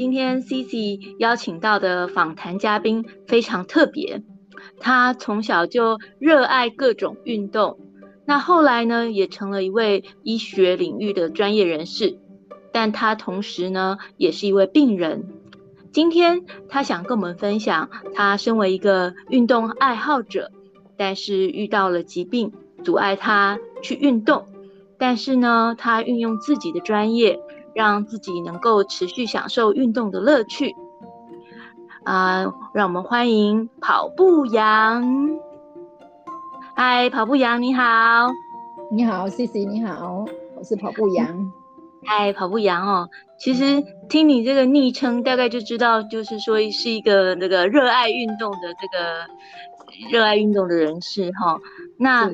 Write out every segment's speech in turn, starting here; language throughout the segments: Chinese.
今天 C C 邀请到的访谈嘉宾非常特别，他从小就热爱各种运动，那后来呢，也成了一位医学领域的专业人士，但他同时呢，也是一位病人。今天他想跟我们分享，他身为一个运动爱好者，但是遇到了疾病，阻碍他去运动，但是呢，他运用自己的专业。让自己能够持续享受运动的乐趣啊、呃！让我们欢迎跑步羊。嗨，跑步羊你好，你好，Cici 你好，我是跑步羊。嗨，跑步羊哦，其实听你这个昵称，大概就知道，就是说是一个那个热爱运动的这个热爱运动的人士哈、哦。那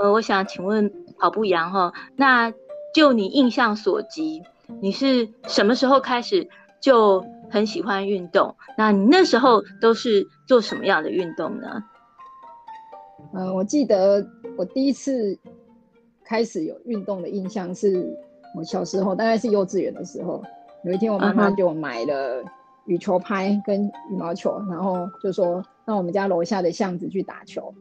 呃，我想请问跑步羊哈、哦，那就你印象所及。你是什么时候开始就很喜欢运动？那你那时候都是做什么样的运动呢？嗯、呃，我记得我第一次开始有运动的印象是我小时候，大概是幼稚园的时候。有一天，我妈妈就买了羽球拍跟羽毛球，然后就说到我们家楼下的巷子去打球。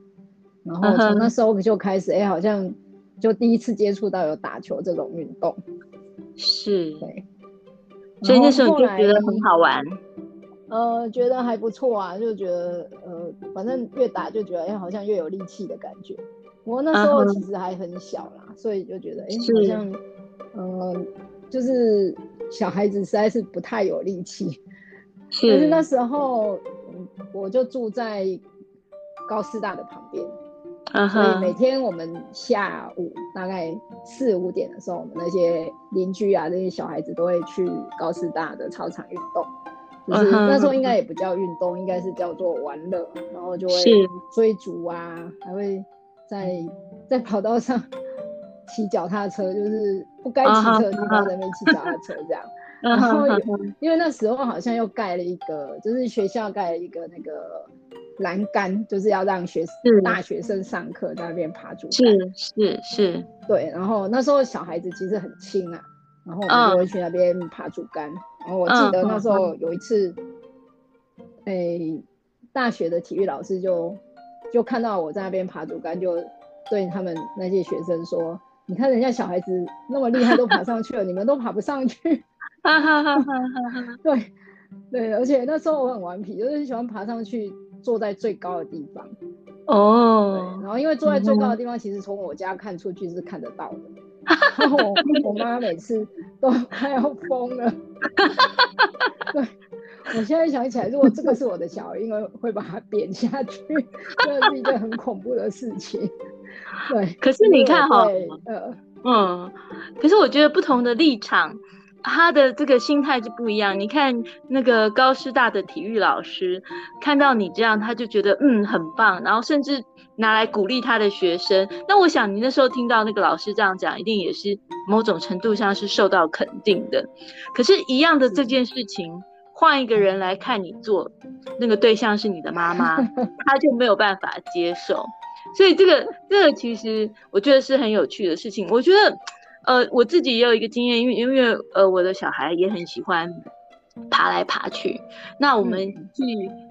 然后从那时候就开始，哎、欸，好像就第一次接触到有打球这种运动。是，对，所以那时候你就觉得很好玩，呃，觉得还不错啊，就觉得呃，反正越打就觉得哎、欸，好像越有力气的感觉。我那时候其实还很小啦，嗯、所以就觉得哎、欸，好像呃，就是小孩子实在是不太有力气。是，可是那时候我就住在高师大的旁边。所以每天我们下午大概四五点的时候，我们那些邻居啊，那些小孩子都会去高师大的操场运动。就是那时候应该也不叫运动，应该是叫做玩乐。然后就会追逐啊，还会在在跑道上骑脚踏车，就是不该骑车的地方在那边骑脚踏车这样。然后因为那时候好像又盖了一个，就是学校盖了一个那个。栏杆就是要让学生大学生上课在那边爬竹竿，是是是，对。然后那时候小孩子其实很轻啊，然后我们就会去那边爬竹竿。嗯、然后我记得那时候有一次，哎、嗯欸，大学的体育老师就就看到我在那边爬竹竿，就对他们那些学生说：“你看人家小孩子那么厉害，都爬上去了，你们都爬不上去。”哈哈哈哈哈。对对，而且那时候我很顽皮，就是喜欢爬上去。坐在最高的地方哦，对，然后因为坐在最高的地方，其实从我家看出去是看得到的。然后我我妈每次都快要疯了。对，我现在想起来，如果这个是我的小孩，应该会把他贬下去，这是一件很恐怖的事情。对，可是你看哈，呃，嗯，可是我觉得不同的立场。他的这个心态就不一样。你看那个高师大的体育老师，看到你这样，他就觉得嗯很棒，然后甚至拿来鼓励他的学生。那我想你那时候听到那个老师这样讲，一定也是某种程度上是受到肯定的。可是，一样的这件事情，换一个人来看你做，那个对象是你的妈妈，他就没有办法接受。所以这个这个其实我觉得是很有趣的事情。我觉得。呃，我自己也有一个经验，因为因为呃，我的小孩也很喜欢爬来爬去。那我们去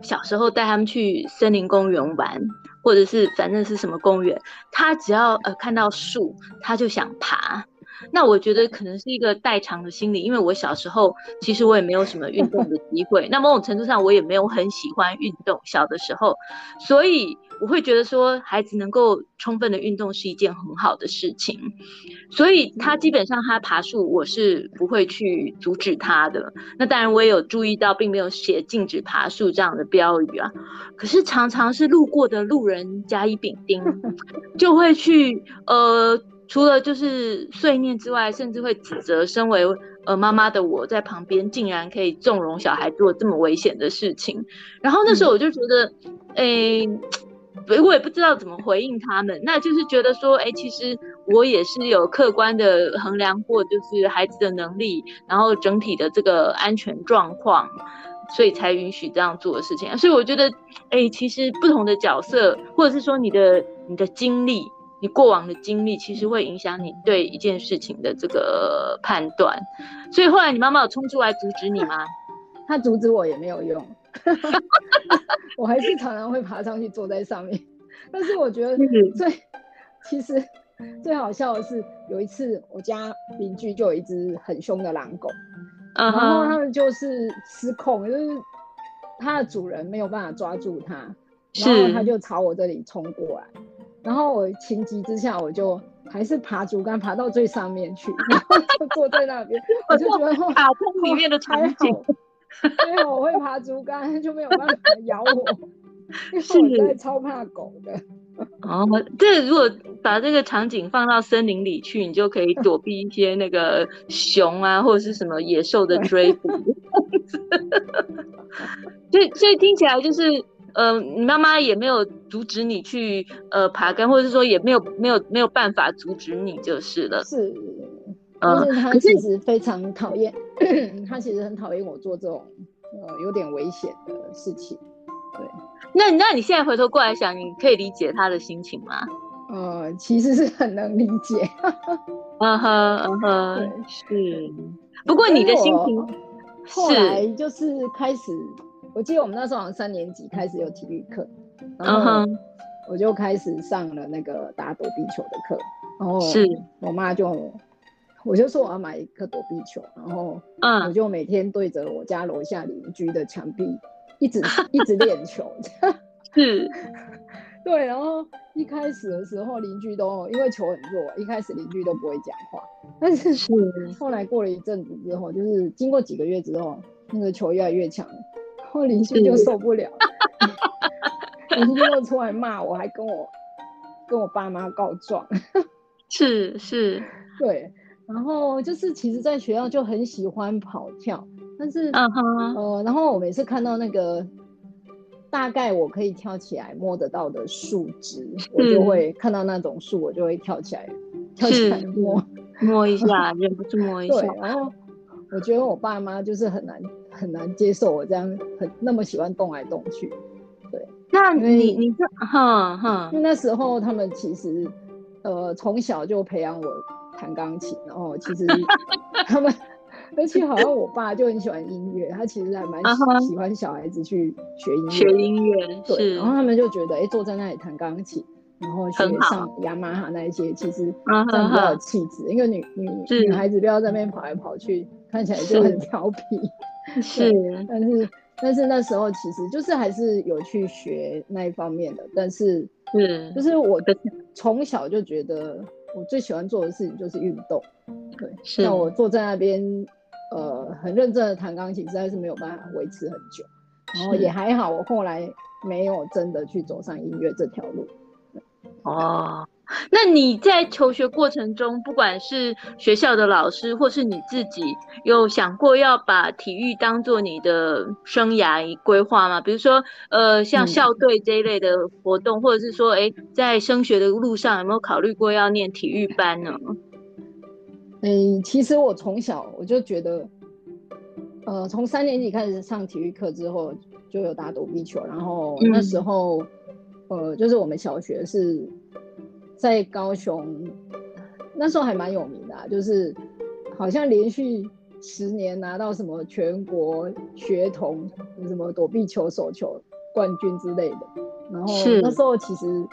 小时候带他们去森林公园玩，或者是反正是什么公园，他只要呃看到树，他就想爬。那我觉得可能是一个代偿的心理，因为我小时候其实我也没有什么运动的机会，那某种程度上我也没有很喜欢运动，小的时候，所以我会觉得说孩子能够充分的运动是一件很好的事情，所以他基本上他爬树我是不会去阻止他的。那当然我也有注意到，并没有写禁止爬树这样的标语啊，可是常常是路过的路人甲乙丙丁 就会去呃。除了就是碎念之外，甚至会指责身为呃妈妈的我在旁边，竟然可以纵容小孩做这么危险的事情。然后那时候我就觉得，诶、嗯欸，我也不知道怎么回应他们。那就是觉得说，哎、其实我也是有客观的衡量过，就是孩子的能力，然后整体的这个安全状况，所以才允许这样做的事情。所以我觉得，哎、其实不同的角色，或者是说你的你的经历。你过往的经历其实会影响你对一件事情的这个判断，所以后来你妈妈有冲出来阻止你吗？她阻止我也没有用，我还是常常会爬上去坐在上面。但是我觉得最其实最好笑的是，有一次我家邻居就有一只很凶的狼狗，uh huh. 然后他们就是失控，就是它的主人没有办法抓住它，然后它就朝我这里冲过来，然后我情急之下我就还是爬竹竿爬到最上面去，然后就坐在那边，我就觉得卡通里面的场景。还好我会爬竹竿，就没有办法咬我。是，我真的超怕狗的。哦，这如果把这个场景放到森林里去，你就可以躲避一些那个熊啊，或者是什么野兽的追捕。所以，所以听起来就是，呃，你妈妈也没有阻止你去呃爬竿，或者是说也没有没有没有办法阻止你就是了。是。但是他其实非常讨厌，他其实很讨厌我做这种呃有点危险的事情。对，那那你现在回头过来想，你可以理解他的心情吗？呃，其实是很能理解。嗯哼嗯哼，是。不过你的心情，后来就是开始，我记得我们那时候好像三年级开始有体育课，然后我就开始上了那个打躲避球的课，然后是我妈就。我就说我要买一颗躲避球，然后我就每天对着我家楼下邻居的墙壁一直一直练球。是，对。然后一开始的时候邻居都因为球很弱，一开始邻居都不会讲话。但是后来过了一阵子之后，就是经过几个月之后，那个球越来越强，然后邻居就受不了，邻居就出来骂我，还跟我跟我爸妈告状。是是，对。然后就是，其实，在学校就很喜欢跑跳，但是，uh huh. 呃，然后我每次看到那个大概我可以跳起来摸得到的树枝，是我就会看到那种树，我就会跳起来，跳起来摸摸一下，忍不住摸 一下。对，然后我觉得我爸妈就是很难很难接受我这样很那么喜欢动来动去。对，那你你这哈哈，因为那时候他们其实呃从小就培养我。弹钢琴，然后其实他们，而且好像我爸就很喜欢音乐，他其实还蛮喜欢小孩子去学音乐。学音乐，对。然后他们就觉得，哎，坐在那里弹钢琴，然后学上雅马哈那一些，其实这样比较有气质。因为女女女孩子不要在那边跑来跑去，看起来就很调皮。是，但是但是那时候其实就是还是有去学那一方面的，但是是就是我从小就觉得。我最喜欢做的事情就是运动，对，是那我坐在那边，呃，很认真的弹钢琴，实在是没有办法维持很久。然后也还好，我后来没有真的去走上音乐这条路。哦，那你在求学过程中，不管是学校的老师，或是你自己，有想过要把体育当做你的生涯规划吗？比如说，呃，像校队这一类的活动，嗯、或者是说，哎、欸，在升学的路上有没有考虑过要念体育班呢？嗯，其实我从小我就觉得，呃，从三年级开始上体育课之后，就有打躲避球，然后那时候。嗯呃，就是我们小学是在高雄，那时候还蛮有名的啊，就是好像连续十年拿到什么全国学童什么躲避球手球冠军之类的。然后那时候其实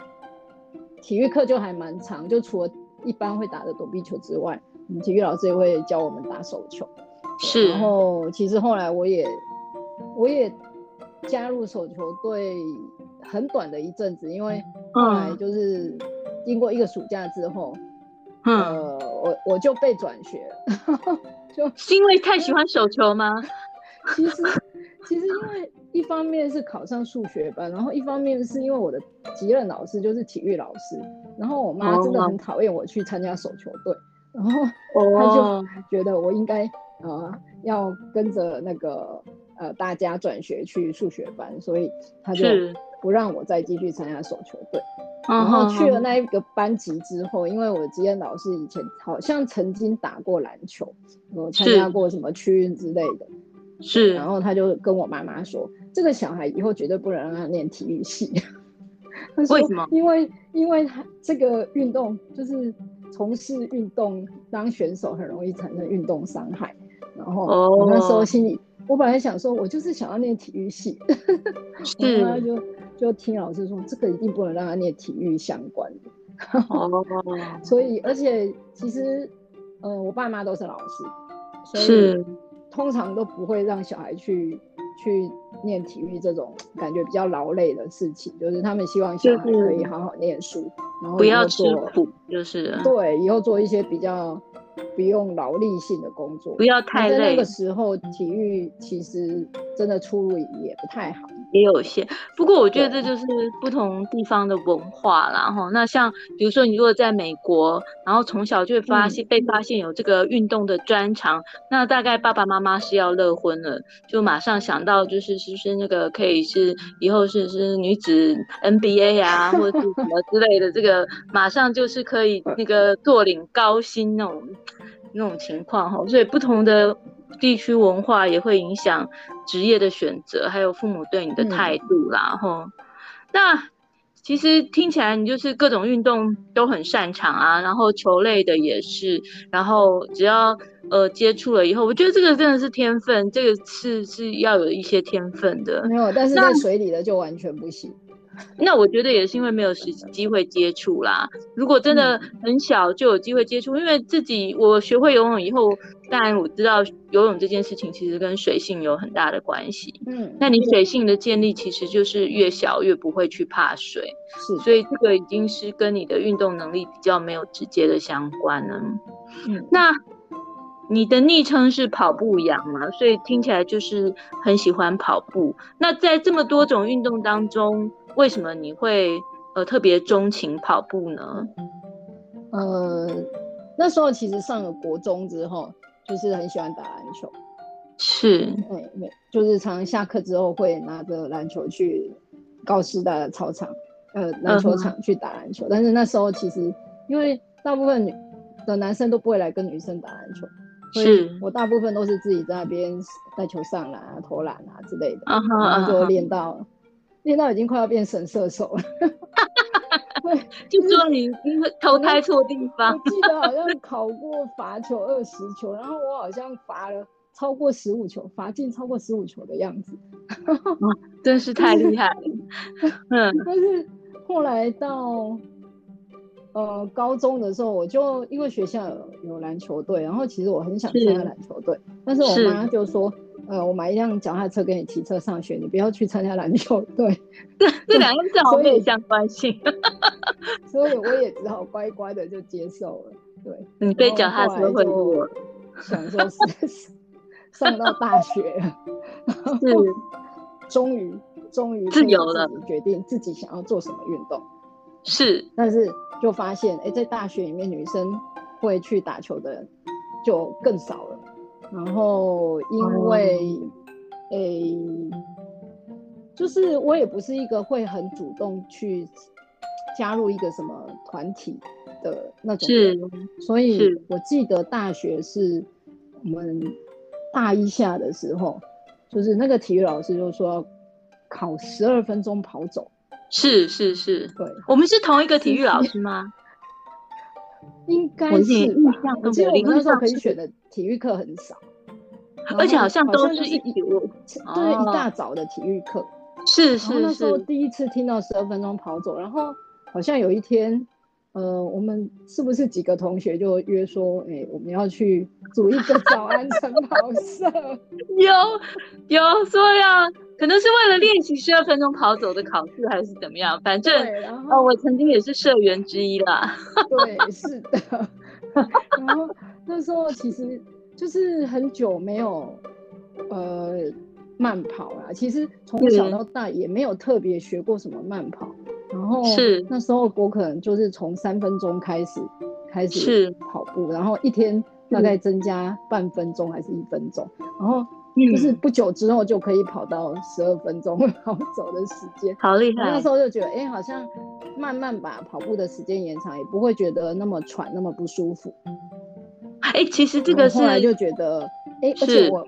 体育课就还蛮长，就除了一般会打的躲避球之外，我们体育老师也会教我们打手球。是，然后其实后来我也我也加入手球队。很短的一阵子，因为后来就是经过一个暑假之后，嗯、呃，我我就被转学了，就是因为太喜欢手球吗？其实其实因为一方面是考上数学班，然后一方面是因为我的级任老师就是体育老师，然后我妈真的很讨厌我去参加手球队，然后她就觉得我应该呃要跟着那个呃大家转学去数学班，所以她就。不让我再继续参加手球队，然后去了那一个班级之后，因为我的级任老师以前好像曾经打过篮球，我参加过什么区运之类的，是，然后他就跟我妈妈说，这个小孩以后绝对不能让他念体育系。为什么？因为因为他这个运动就是从事运动当选手很容易产生运动伤害，然后我那时候心里我本来想说，我就是想要念体育系，后就就听老师说，这个一定不能让他念体育相关的。哦，所以而且其实，呃，我爸妈都是老师，所以通常都不会让小孩去去念体育这种感觉比较劳累的事情，就是他们希望小孩可以好好念书，然后不要吃苦，就是对，以后做一些比较。不用劳力性的工作，不要太累。在那个时候，体育其实真的出路也不太好。也有限，不过我觉得这就是不同地方的文化啦。哈，那像比如说你如果在美国，然后从小就会发现、嗯、被发现有这个运动的专长，那大概爸爸妈妈是要乐婚了，就马上想到就是是不是那个可以是以后是是女子 NBA 啊，或者是什么之类的，这个马上就是可以那个坐领高薪那种那种情况哈，所以不同的。地区文化也会影响职业的选择，还有父母对你的态度啦。哈、嗯，那其实听起来你就是各种运动都很擅长啊，然后球类的也是，然后只要呃接触了以后，我觉得这个真的是天分，这个是是要有一些天分的。没有，但是在水里的就完全不行。那我觉得也是因为没有时机会接触啦。如果真的很小就有机会接触，因为自己我学会游泳以后，当然我知道游泳这件事情其实跟水性有很大的关系。嗯，那你水性的建立其实就是越小越不会去怕水。是，所以这个已经是跟你的运动能力比较没有直接的相关了。嗯，那你的昵称是跑步羊嘛？所以听起来就是很喜欢跑步。那在这么多种运动当中，为什么你会呃特别钟情跑步呢？呃，那时候其实上了国中之后，就是很喜欢打篮球。是，对，对，就是常常下课之后会拿着篮球去高师大的操场，呃，篮球场去打篮球。Uh. 但是那时候其实因为大部分的男生都不会来跟女生打篮球，所以我大部分都是自己在那边带球上篮啊、投篮啊之类的，uh. 然后就练到。练到已经快要变神射手了，对，就说你因为投胎错地方。我记得好像考过罚球二十球，然后我好像罚了超过十五球，罚进超过十五球的样子，真是太厉害了。嗯，但是后来到呃高中的时候，我就因为学校有有篮球队，然后其实我很想参加篮球队，但是我妈就说。呃，我买一辆脚踏车给你骑车上学，你不要去参加篮球队。这这两个字好没有相关性，所以我也只好乖乖的就接受了。对，你被脚踏车会我想说是 上到大学了，是终于终于自由了，决定自己想要做什么运动。是，但是就发现，哎、欸，在大学里面女生会去打球的人就更少了。然后，因为，诶、欸，就是我也不是一个会很主动去加入一个什么团体的那种所以我记得大学是我们大一下的时候，就是那个体育老师就说考十二分钟跑走，是是是，对，我们是同一个体育老师吗？应该是吧，我记得我们那时候可以选的体育课很少，而且好像都是一体育，对，一大早的体育课。是是是。那时候第一次听到十二分钟跑走，然后好像有一天，呃，我们是不是几个同学就约说，哎、欸，我们要去组一个早安晨跑社？有有说要，可能是为了练习十二分钟跑走的考试，还是怎么样？反正哦，我曾经也是社员之一啦。对，是的。然后那时候其实。就是很久没有呃慢跑啦，其实从小到大也没有特别学过什么慢跑，然后是那时候我可能就是从三分钟开始开始跑步，然后一天大概增加半分钟还是一分钟，然后就是不久之后就可以跑到十二分钟 跑走的时间，好厉害！那时候就觉得哎、欸，好像慢慢把跑步的时间延长，也不会觉得那么喘那么不舒服。哎、欸，其实这个是后来就觉得，哎、欸，而且我，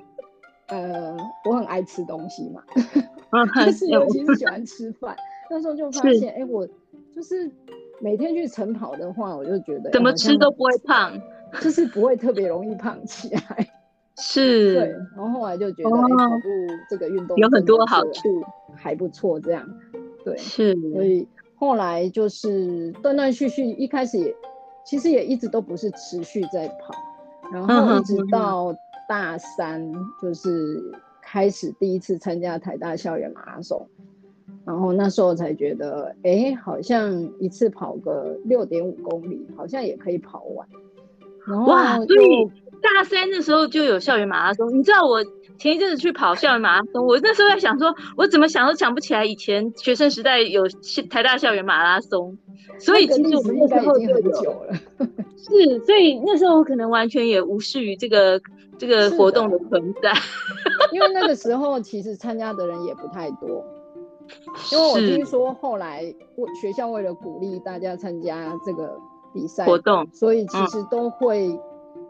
呃，我很爱吃东西嘛，就是尤其是喜欢吃饭。那时候就发现，哎、欸，我就是每天去晨跑的话，我就觉得怎么吃都不会胖，就是不会特别容易胖起来。是，对，然后后来就觉得、跑步这个运动有很多好处，还不错，这样，对，是，所以后来就是断断续续，一开始也其实也一直都不是持续在跑，然后一直到大三就是开始第一次参加台大校园马拉松，然后那时候才觉得，哎、欸，好像一次跑个六点五公里，好像也可以跑完，然后哇，对。大三的时候就有校园马拉松，你知道我前一阵子去跑校园马拉松，我那时候在想说，我怎么想都想不起来以前学生时代有台大校园马拉松，所以其实我们那时候就很久了。是，所以那时候我可能完全也无视于这个这个活动的存在，因为那个时候其实参加的人也不太多，因为我听说后来学校为了鼓励大家参加这个比赛活动，所以其实都会。嗯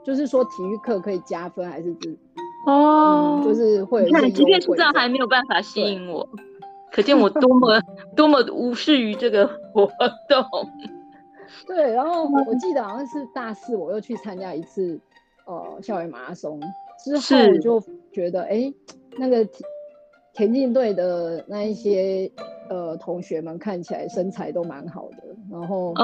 就是说体育课可以加分还是只哦、嗯，就是会。你看，即便是这样还没有办法吸引我，可见我多么 多么无视于这个活动。对，然后我记得好像是大四，我又去参加一次呃校园马拉松，之后我就觉得哎、欸，那个田径队的那一些呃同学们看起来身材都蛮好的，然后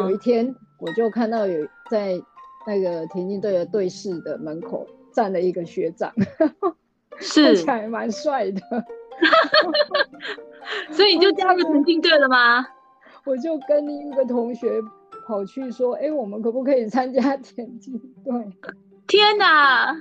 有一天我就看到有在。那个田径队的队室的门口站了一个学长，是看起来蛮帅的，所以你就加入田径队了吗？我就跟另一个同学跑去说：“哎、欸，我们可不可以参加田径队？”天哪，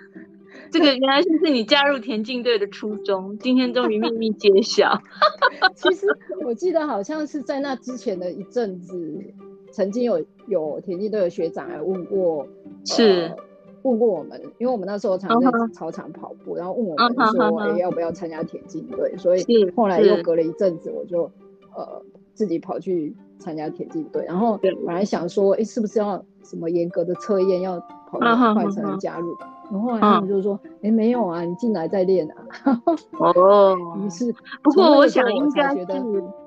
这个原来就是你加入田径队的初衷，今天终于秘密揭晓。其实我记得好像是在那之前的一阵子。曾经有有田径队的学长来问过，是、呃、问过我们，因为我们那时候常在操场跑步，uh -huh. 然后问我们说、uh -huh. 欸、要不要参加田径队，所以后来又隔了一阵子，我就呃自己跑去参加田径队，然后本来想说，哎、欸，是不是要什么严格的测验，要跑得快才能加入？Uh -huh. 然后他们就说，哎、欸，没有啊，你进来再练啊。哦，于是不过我想应该觉得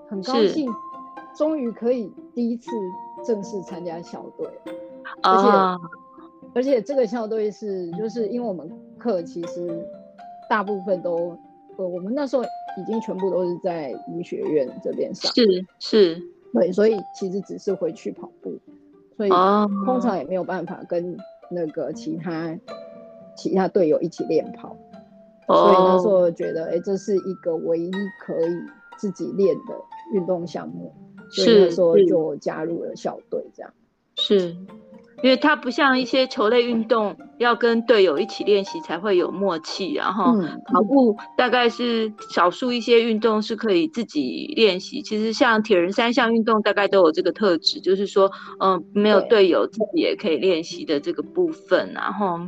很高兴，终于可以第一次。正式参加校队，而且、uh, 而且这个校队是就是因为我们课其实大部分都呃我们那时候已经全部都是在医学院这边上，是。是，对，所以其实只是回去跑步，所以通常也没有办法跟那个其他其他队友一起练跑，uh, 所以那时候觉得哎、欸，这是一个唯一可以自己练的运动项目。所以那时候就加入了校队，这样是，是因为它不像一些球类运动，要跟队友一起练习才会有默契，然后跑步大概是少数一些运动是可以自己练习。其实像铁人三项运动，大概都有这个特质，就是说，嗯，没有队友自己也可以练习的这个部分。然后，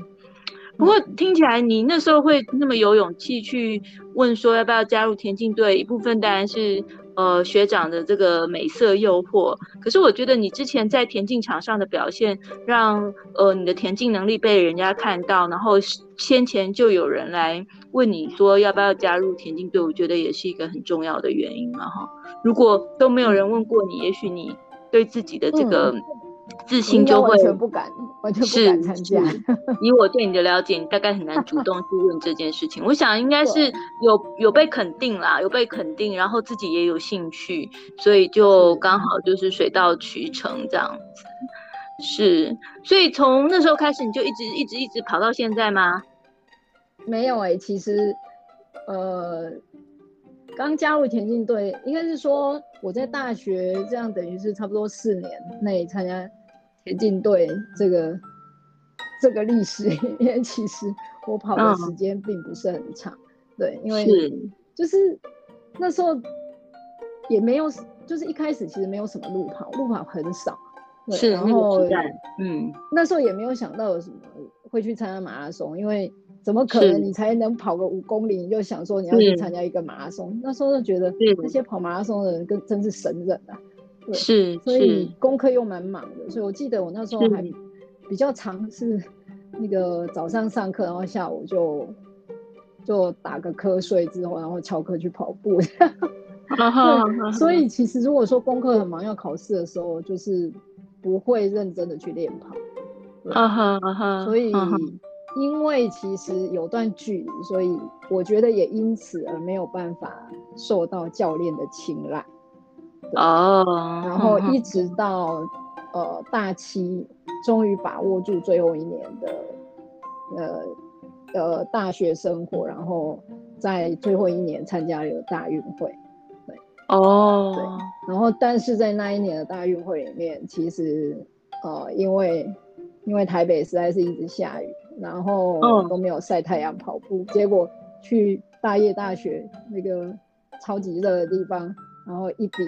不过听起来你那时候会那么有勇气去问说要不要加入田径队，一部分当然是。呃，学长的这个美色诱惑，可是我觉得你之前在田径场上的表现让，让呃你的田径能力被人家看到，然后先前就有人来问你说要不要加入田径队，我觉得也是一个很重要的原因嘛哈。如果都没有人问过你，也许你对自己的这个。嗯自信就会完全不敢，完全不敢参加。以我对你的了解，你大概很难主动去问这件事情。我想应该是有有被肯定啦，有被肯定，然后自己也有兴趣，所以就刚好就是水到渠成这样子。是，所以从那时候开始，你就一直一直一直跑到现在吗？没有哎、欸，其实呃，刚加入田径队，应该是说我在大学这样，等于是差不多四年内参加。田径队这个这个历史里面，其实我跑的时间并不是很长，嗯，对，因为就是那时候也没有，就是一开始其实没有什么路跑，路跑很少，对，然后嗯，那时候也没有想到有什么会去参加马拉松，因为怎么可能你才能跑个五公里，你就想说你要去参加一个马拉松？那时候就觉得那些跑马拉松的人跟真是神人啊。对，是，所以功课又蛮忙的，所以我记得我那时候还比较长，是那个早上上课，然后下午就就打个瞌睡之后，然后翘课去跑步。对，所以其实如果说功课很忙要考试的时候，就是不会认真的去练跑。啊哈啊哈，所以因为其实有段距离，所以我觉得也因此而没有办法受到教练的青睐。哦，然后一 直到、嗯、呃大七，终于把握住最后一年的呃呃大学生活，然后在最后一年参加了大运会。对，哦，对，然后但是在那一年的大运会里面，其实呃因为因为台北实在是一直下雨。然后都没有晒太阳跑步，结果去大叶大学那个超级热的地方，然后一比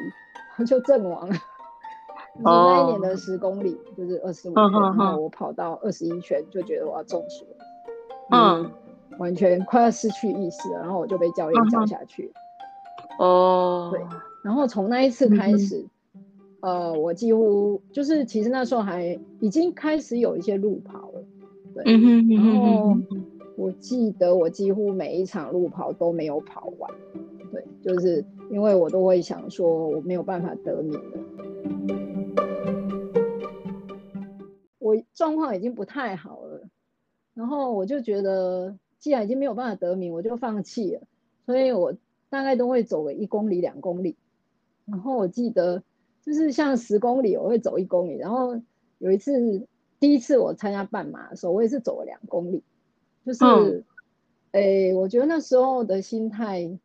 就阵亡了。就是那一年的十公里就是二十五圈，然后我跑到二十一圈就觉得我要中暑了，嗯，完全快要失去意识了，然后我就被教练叫下去。哦，对，然后从那一次开始，呃，我几乎就是其实那时候还已经开始有一些路跑了。嗯哼，然后我记得我几乎每一场路跑都没有跑完，对，就是因为我都会想说我没有办法得名了，我状况已经不太好了，然后我就觉得既然已经没有办法得名，我就放弃了，所以我大概都会走个一公里、两公里，然后我记得就是像十公里我会走一公里，然后有一次。第一次我参加半马的时候，我也是走了两公里，就是，哎、我觉得那时候的心态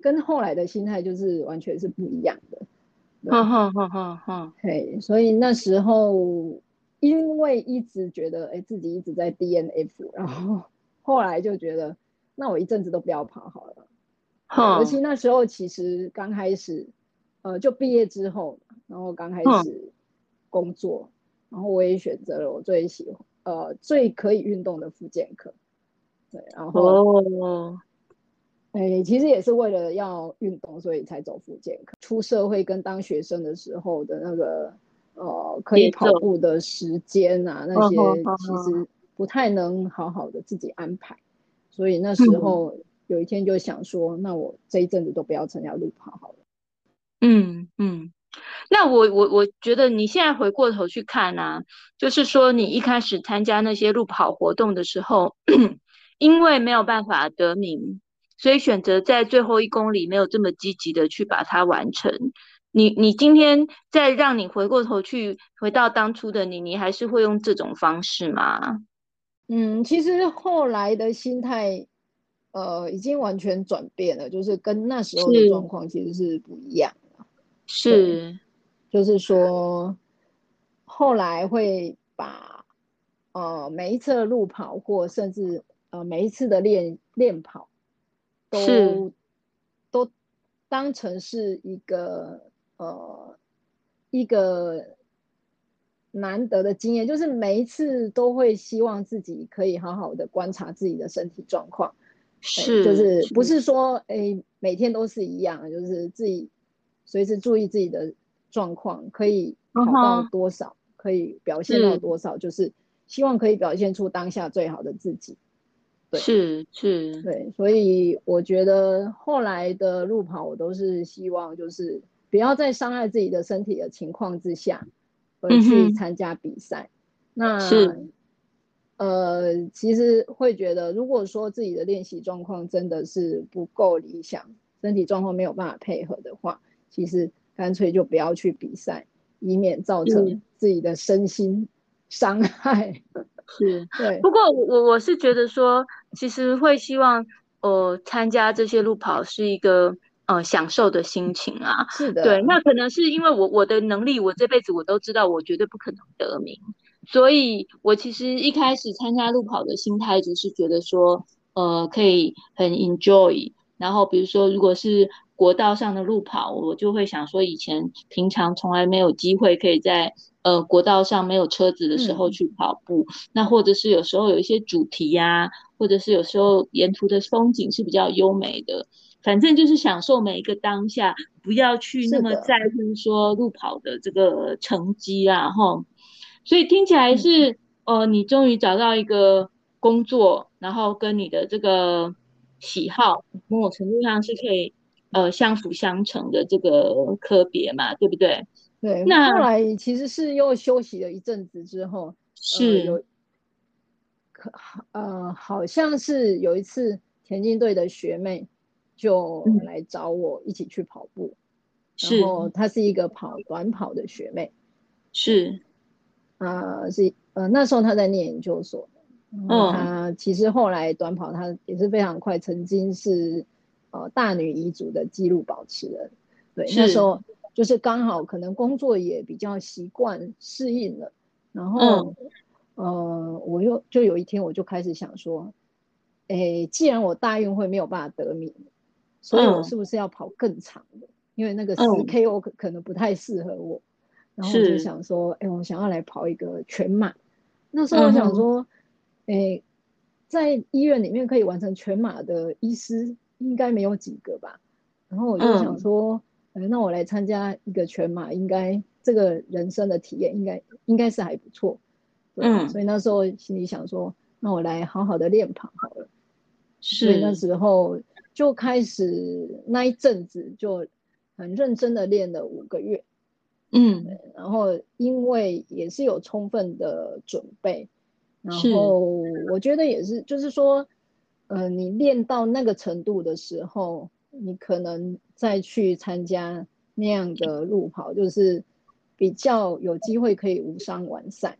跟后来的心态就是完全是不一样的。哈哈哈哈哈。嘿，所以那时候因为一直觉得哎、欸、自己一直在 DNF，然后后来就觉得那我一阵子都不要跑好了。哈、嗯。尤其那时候其实刚开始，呃，就毕业之后，然后刚开始工作。嗯然后我也选择了我最喜欢，呃，最可以运动的复健科，对，然后，哦，哎，其实也是为了要运动，所以才走复健科。出社会跟当学生的时候的那个，呃，可以跑步的时间啊，那些其实不太能好好的自己安排，所以那时候有一天就想说，那我这一阵子都不要参加路跑好了。嗯嗯。那我我我觉得你现在回过头去看啊，就是说你一开始参加那些路跑活动的时候，因为没有办法得名，所以选择在最后一公里没有这么积极的去把它完成。你你今天再让你回过头去回到当初的你，你还是会用这种方式吗？嗯，其实后来的心态，呃，已经完全转变了，就是跟那时候的状况其实是不一样。是，就是说，后来会把呃每一次的路跑，或甚至呃每一次的练练跑，都都当成是一个呃一个难得的经验，就是每一次都会希望自己可以好好的观察自己的身体状况，是，就是不是说哎、欸、每天都是一样，就是自己。随时注意自己的状况，可以跑到多少，uh -huh. 可以表现到多少，就是希望可以表现出当下最好的自己。对，是是，对，所以我觉得后来的路跑，我都是希望就是不要在伤害自己的身体的情况之下而去参加比赛。Uh. 那是，呃，其实会觉得，如果说自己的练习状况真的是不够理想，身体状况没有办法配合的话。其实干脆就不要去比赛，以免造成自己的身心伤害。是，对。不过我我我是觉得说，其实会希望呃参加这些路跑是一个呃享受的心情啊。是的。对，那可能是因为我我的能力，我这辈子我都知道，我绝对不可能得名，所以我其实一开始参加路跑的心态就是觉得说，呃，可以很 enjoy。然后比如说，如果是国道上的路跑，我就会想说，以前平常从来没有机会可以在呃国道上没有车子的时候去跑步，嗯，那或者是有时候有一些主题呀，啊，或者是有时候沿途的风景是比较优美的，反正就是享受每一个当下，不要去那么在乎说路跑的这个成绩啊，吼。所以听起来是，嗯，呃，你终于找到一个工作，然后跟你的这个喜好某种程度上是可以。呃，相辅相成的这个科别嘛，对不对？对。那后来其实是又休息了一阵子之后，是、呃、有可呃好像是有一次田径队的学妹就来找我一起去跑步，嗯、然后她是一个跑短跑的学妹，是。啊、呃、是呃那时候她在念研究所，嗯，她其实后来短跑她也是非常快，曾经是呃大女乙组的纪录保持人，对，那时候就是刚好可能工作也比较习惯适应了，然后。嗯呃，我又就有一天我就开始想说，哎，既然我大运会没有办法得名，所以我是不是要跑更长的？嗯、因为那个十 K 我可可能不太适合我，嗯、然后我就想说，哎，我想要来跑一个全马。那时候我想说，哎、嗯，在医院里面可以完成全马的医师应该没有几个吧？然后我就想说，嗯、那我来参加一个全马，应该这个人生的体验应该应该是还不错。嗯，所以那时候心里想说，那我来好好的练跑好了。是，所以那时候就开始那一阵子就很认真的练了五个月。嗯，然后因为也是有充分的准备，然后我觉得也是，就是说，呃，你练到那个程度的时候，你可能再去参加那样的路跑，就是比较有机会可以无伤完赛。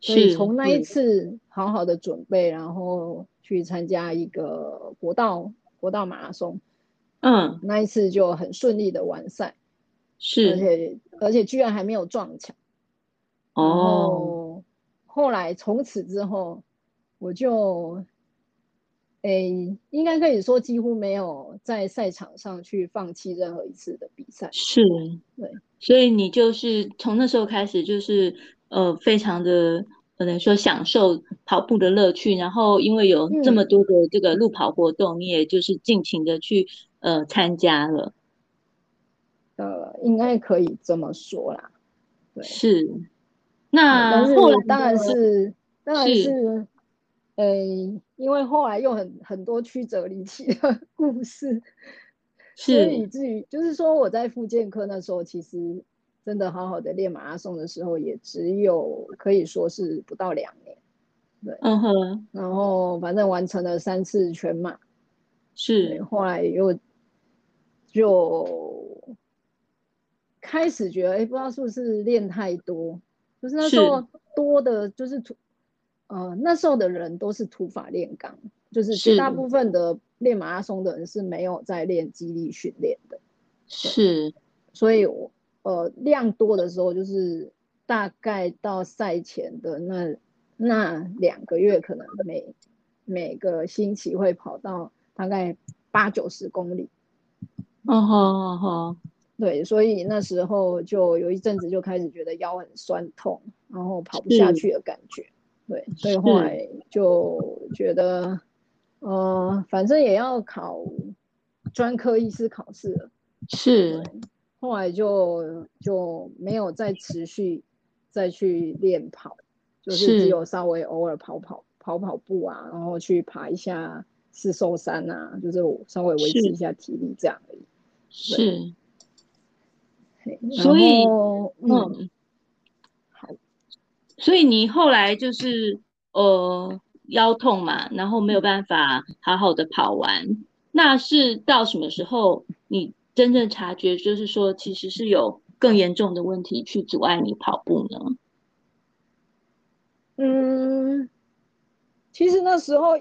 所以从那一次好好的准备，然后去参加一个国道国道马拉松，嗯，那一次就很顺利的完赛，是，而且而且居然还没有撞墙，哦，后来从此之后，我就，诶，应该可以说几乎没有在赛场上去放弃任何一次的比赛，是，对，所以你就是从那时候开始就是。呃，非常的可能说享受跑步的乐趣，然后因为有这么多的这个路跑活动，嗯、你也就是尽情的去呃参加了。呃，应该可以这么说啦。对，是。那后来当然是，当然是，呃，因为后来又很很多曲折离奇的故事，是，所以以至于就是说我在复健科那时候其实。真的好好的练马拉松的时候，也只有可以说是不到两年，对，嗯哼，然后反正完成了三次全马，是，后来又就开始觉得，哎，不知道是不是练太多，就是那时候多的，就是土，呃，那时候的人都是土法炼钢，就是绝大部分的练马拉松的人是没有在练肌力训练的，是，所以我。呃，量多的时候，就是大概到赛前的那那两个月，可能每每个星期会跑到大概八九十公里。哦吼哦吼，对，所以那时候就有一阵子就开始觉得腰很酸痛，然后跑不下去的感觉。对，所以后来就觉得，呃，反正也要考专科医师考试了。是。后来就就没有再持续再去练跑，就是只有稍微偶尔跑跑跑跑步啊，然后去爬一下四兽山啊，就是稍微维持一下体力这样而已。是，所以嗯，好，所以你后来就是呃腰痛嘛，然后没有办法好好的跑完，那是到什么时候你？真正察觉就是说，其实是有更严重的问题去阻碍你跑步呢。嗯，其实那时候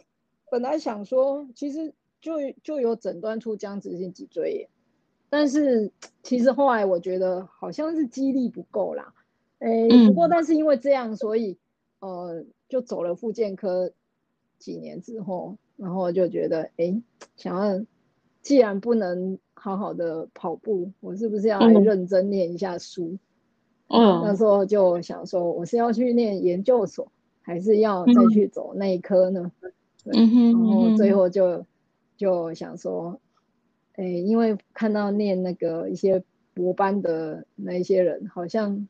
本来想说，其实就就有诊断出僵直性脊椎炎，但是其实后来我觉得好像是肌力不够啦。哎，不过但是因为这样，所以呃，就走了复健科几年之后，然后就觉得哎，想要既然不能。好好的跑步，我是不是要来认真念一下书？嗯，那时候就想说，我是要去念研究所，还是要再去走内科呢？嗯哼，然后最后就就想说，哎，因为看到念那个一些博班的那一些人，好像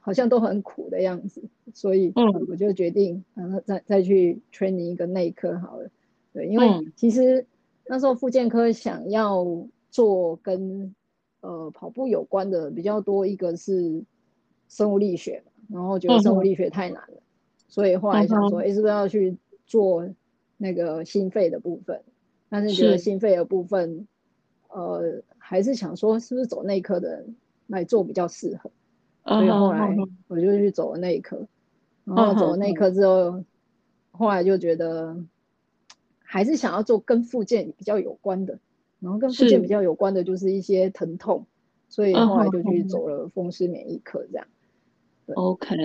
好像都很苦的样子，所以我就决定，然后再再去 training 一个内科好了。对，因为其实那时候复健科想要。做跟呃跑步有关的比较多，一个是生物力学嘛，然后觉得生物力学太难了，嗯、所以后来想说，哎、欸，是不是要去做那个心肺的部分，但是觉得心肺的部分，呃，还是想说是不是走内科的人来做比较适合，所以后来我就去走了内科，然后走了内科之后，后来就觉得还是想要做跟附件比较有关的，然后跟附件比较有关的就是一些疼痛，所以后来就去走了风湿免疫科这样。OK，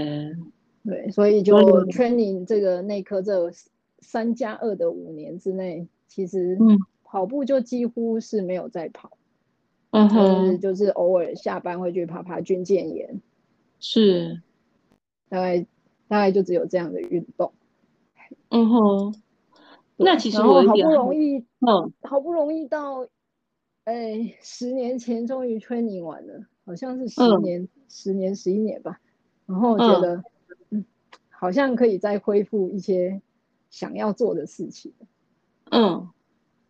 对，所以就 training 这个内科这三加二的五年之内，其实跑步就几乎是没有在跑，嗯哼，就是偶尔下班会去爬爬军舰岩，是，大概大概就只有这样的运动，嗯哼，那其实我好不容易，嗯，好不容易到，哎，十年前终于 training 完了，好像是十年，十年十一年吧。然后觉得，嗯，嗯，好像可以再恢复一些想要做的事情，嗯，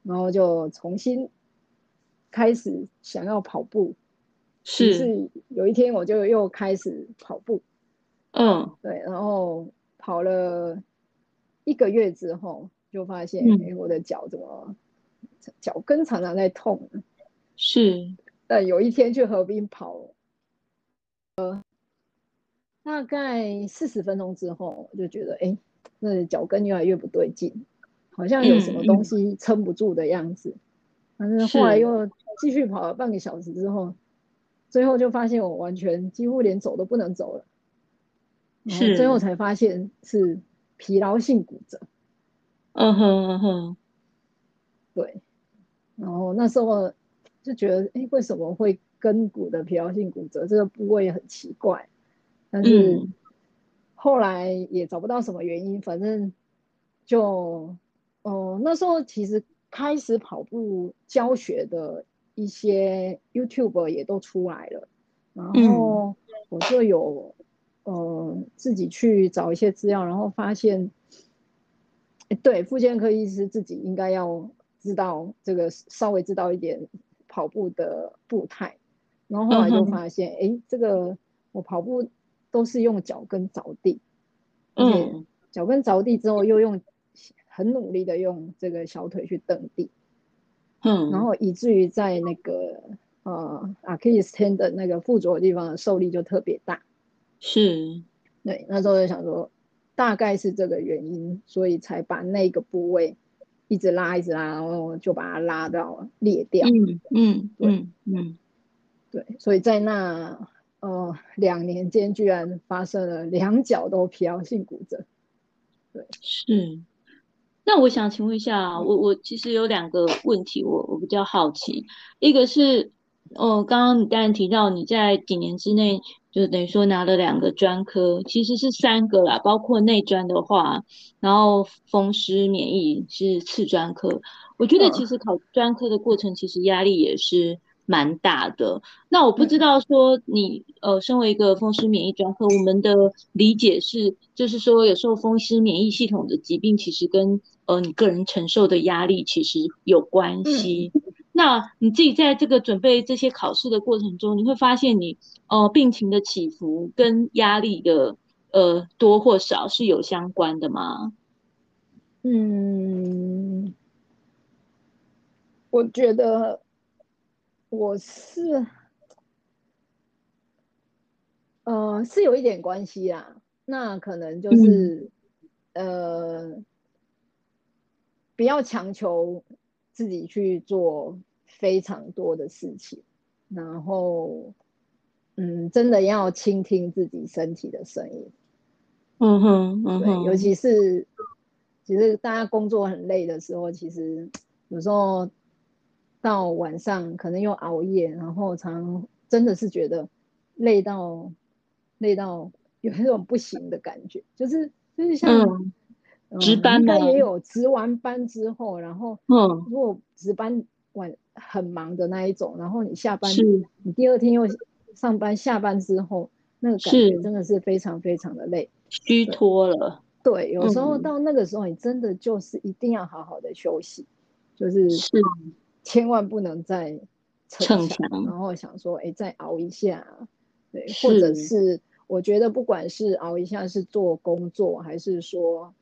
然后就重新开始想要跑步，是，是有一天我就又开始跑步，嗯，对，然后跑了一个月之后，就发现，哎、嗯，我的脚怎么脚跟常常在痛，是，但有一天去河边跑，呃。大概四十分钟之后，我就觉得，哎、欸，那脚跟越来越不对劲，好像有什么东西撑不住的样子。反正、嗯、后来又继续跑了半个小时之后，最后就发现我完全几乎连走都不能走了。是，最后才发现是疲劳性骨折。嗯哼嗯哼，对。然后那时候就觉得，哎、欸，为什么会跟骨的疲劳性骨折？这个部位很奇怪。但是后来也找不到什么原因，反正就哦、呃，那时候其实开始跑步教学的一些 YouTube 也都出来了，然后我就有呃自己去找一些资料，然后发现，欸、对，复健科医师自己应该要知道这个，稍微知道一点跑步的步态，然后后来就发现，哎、欸，这个我跑步。都是用脚跟着地，嗯，脚跟着地之后，又用很努力的用这个小腿去蹬地，嗯，然后以至于在那个呃 Achilles tendon 那个附着的地方的受力就特别大，是，对，那时候就想说，大概是这个原因，所以才把那个部位一直拉一直拉，然后就把它拉到裂掉，嗯。嗯，对嗯嗯，对，所以在那。呃，两年间居然发生了两脚都疲劳性骨折，对，是。那我想请问一下，我我其实有两个问题，我我比较好奇，一个是，哦，刚刚你当然提到你在几年之内就等于说拿了两个专科，其实是三个啦，包括内专的话，然后风湿免疫是次专科，我觉得其实考专科的过程其实压力也是。蛮大的，那我不知道说你呃，身为一个风湿免疫专科，我们的理解是，就是说有时候风湿免疫系统的疾病其实跟呃你个人承受的压力其实有关系。嗯、那你自己在这个准备这些考试的过程中，你会发现你呃病情的起伏跟压力的呃多或少是有相关的吗？嗯，我觉得。我是，呃，是有一点关系啦。那可能就是，嗯、呃，不要强求自己去做非常多的事情，然后，嗯，真的要倾听自己身体的声音。嗯哼，嗯哼，对，尤其是，其实大家工作很累的时候，其实有时候。到晚上可能又熬夜，然后常真的是觉得累到累到有一种不行的感觉，就是就是像、值班嘛，应该也有值完班之后，然后嗯，如果值班晚很忙的那一种，然后你下班，你第二天又上班，下班之后那个感觉真的是非常非常的累，虚脱了。对，有时候到那个时候，你真的就是一定要好好的休息，就是是。千万不能再逞强，然后想说，哎，再熬一下，对，或者是我觉得不管是熬一下是做工作，还是说，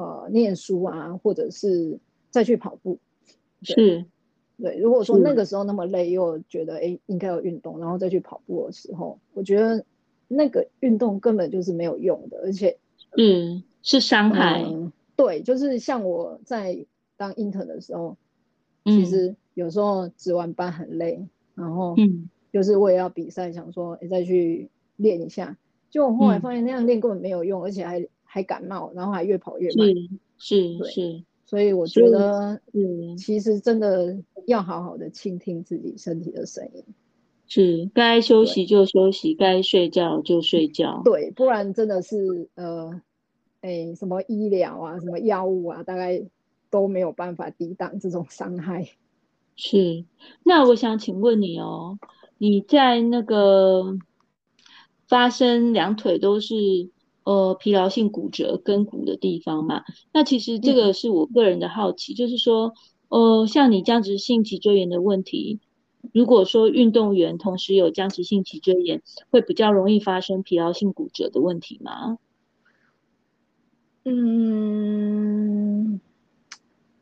呃念书啊，或者是再去跑步。是，对。如果说那个时候那么累，又觉得哎应该要运动，然后再去跑步的时候，我觉得那个运动根本就是没有用的，而且嗯是伤害、嗯。对，就是像我在当 intern 的时候，其实有时候值完班很累，然后嗯就是我也要比赛，想说哎再去练一下，就我后来发现那样练根本没有用，而且还还感冒，然后还越跑越慢。是是是。所以我觉得，嗯，其实真的要好好的倾听自己身体的声音，是该休息就休息，该睡觉就睡觉，对，不然真的是呃，哎，什么医疗啊，什么药物啊，大概都没有办法抵挡这种伤害。是，那我想请问你哦，你在那个发生两腿都是。呃，疲劳性骨折跟骨的地方嘛，那其实这个是我个人的好奇，嗯、就是说，呃，像你僵直性脊椎炎的问题，如果说运动员同时有僵直性脊椎炎，会比较容易发生疲劳性骨折的问题吗？嗯，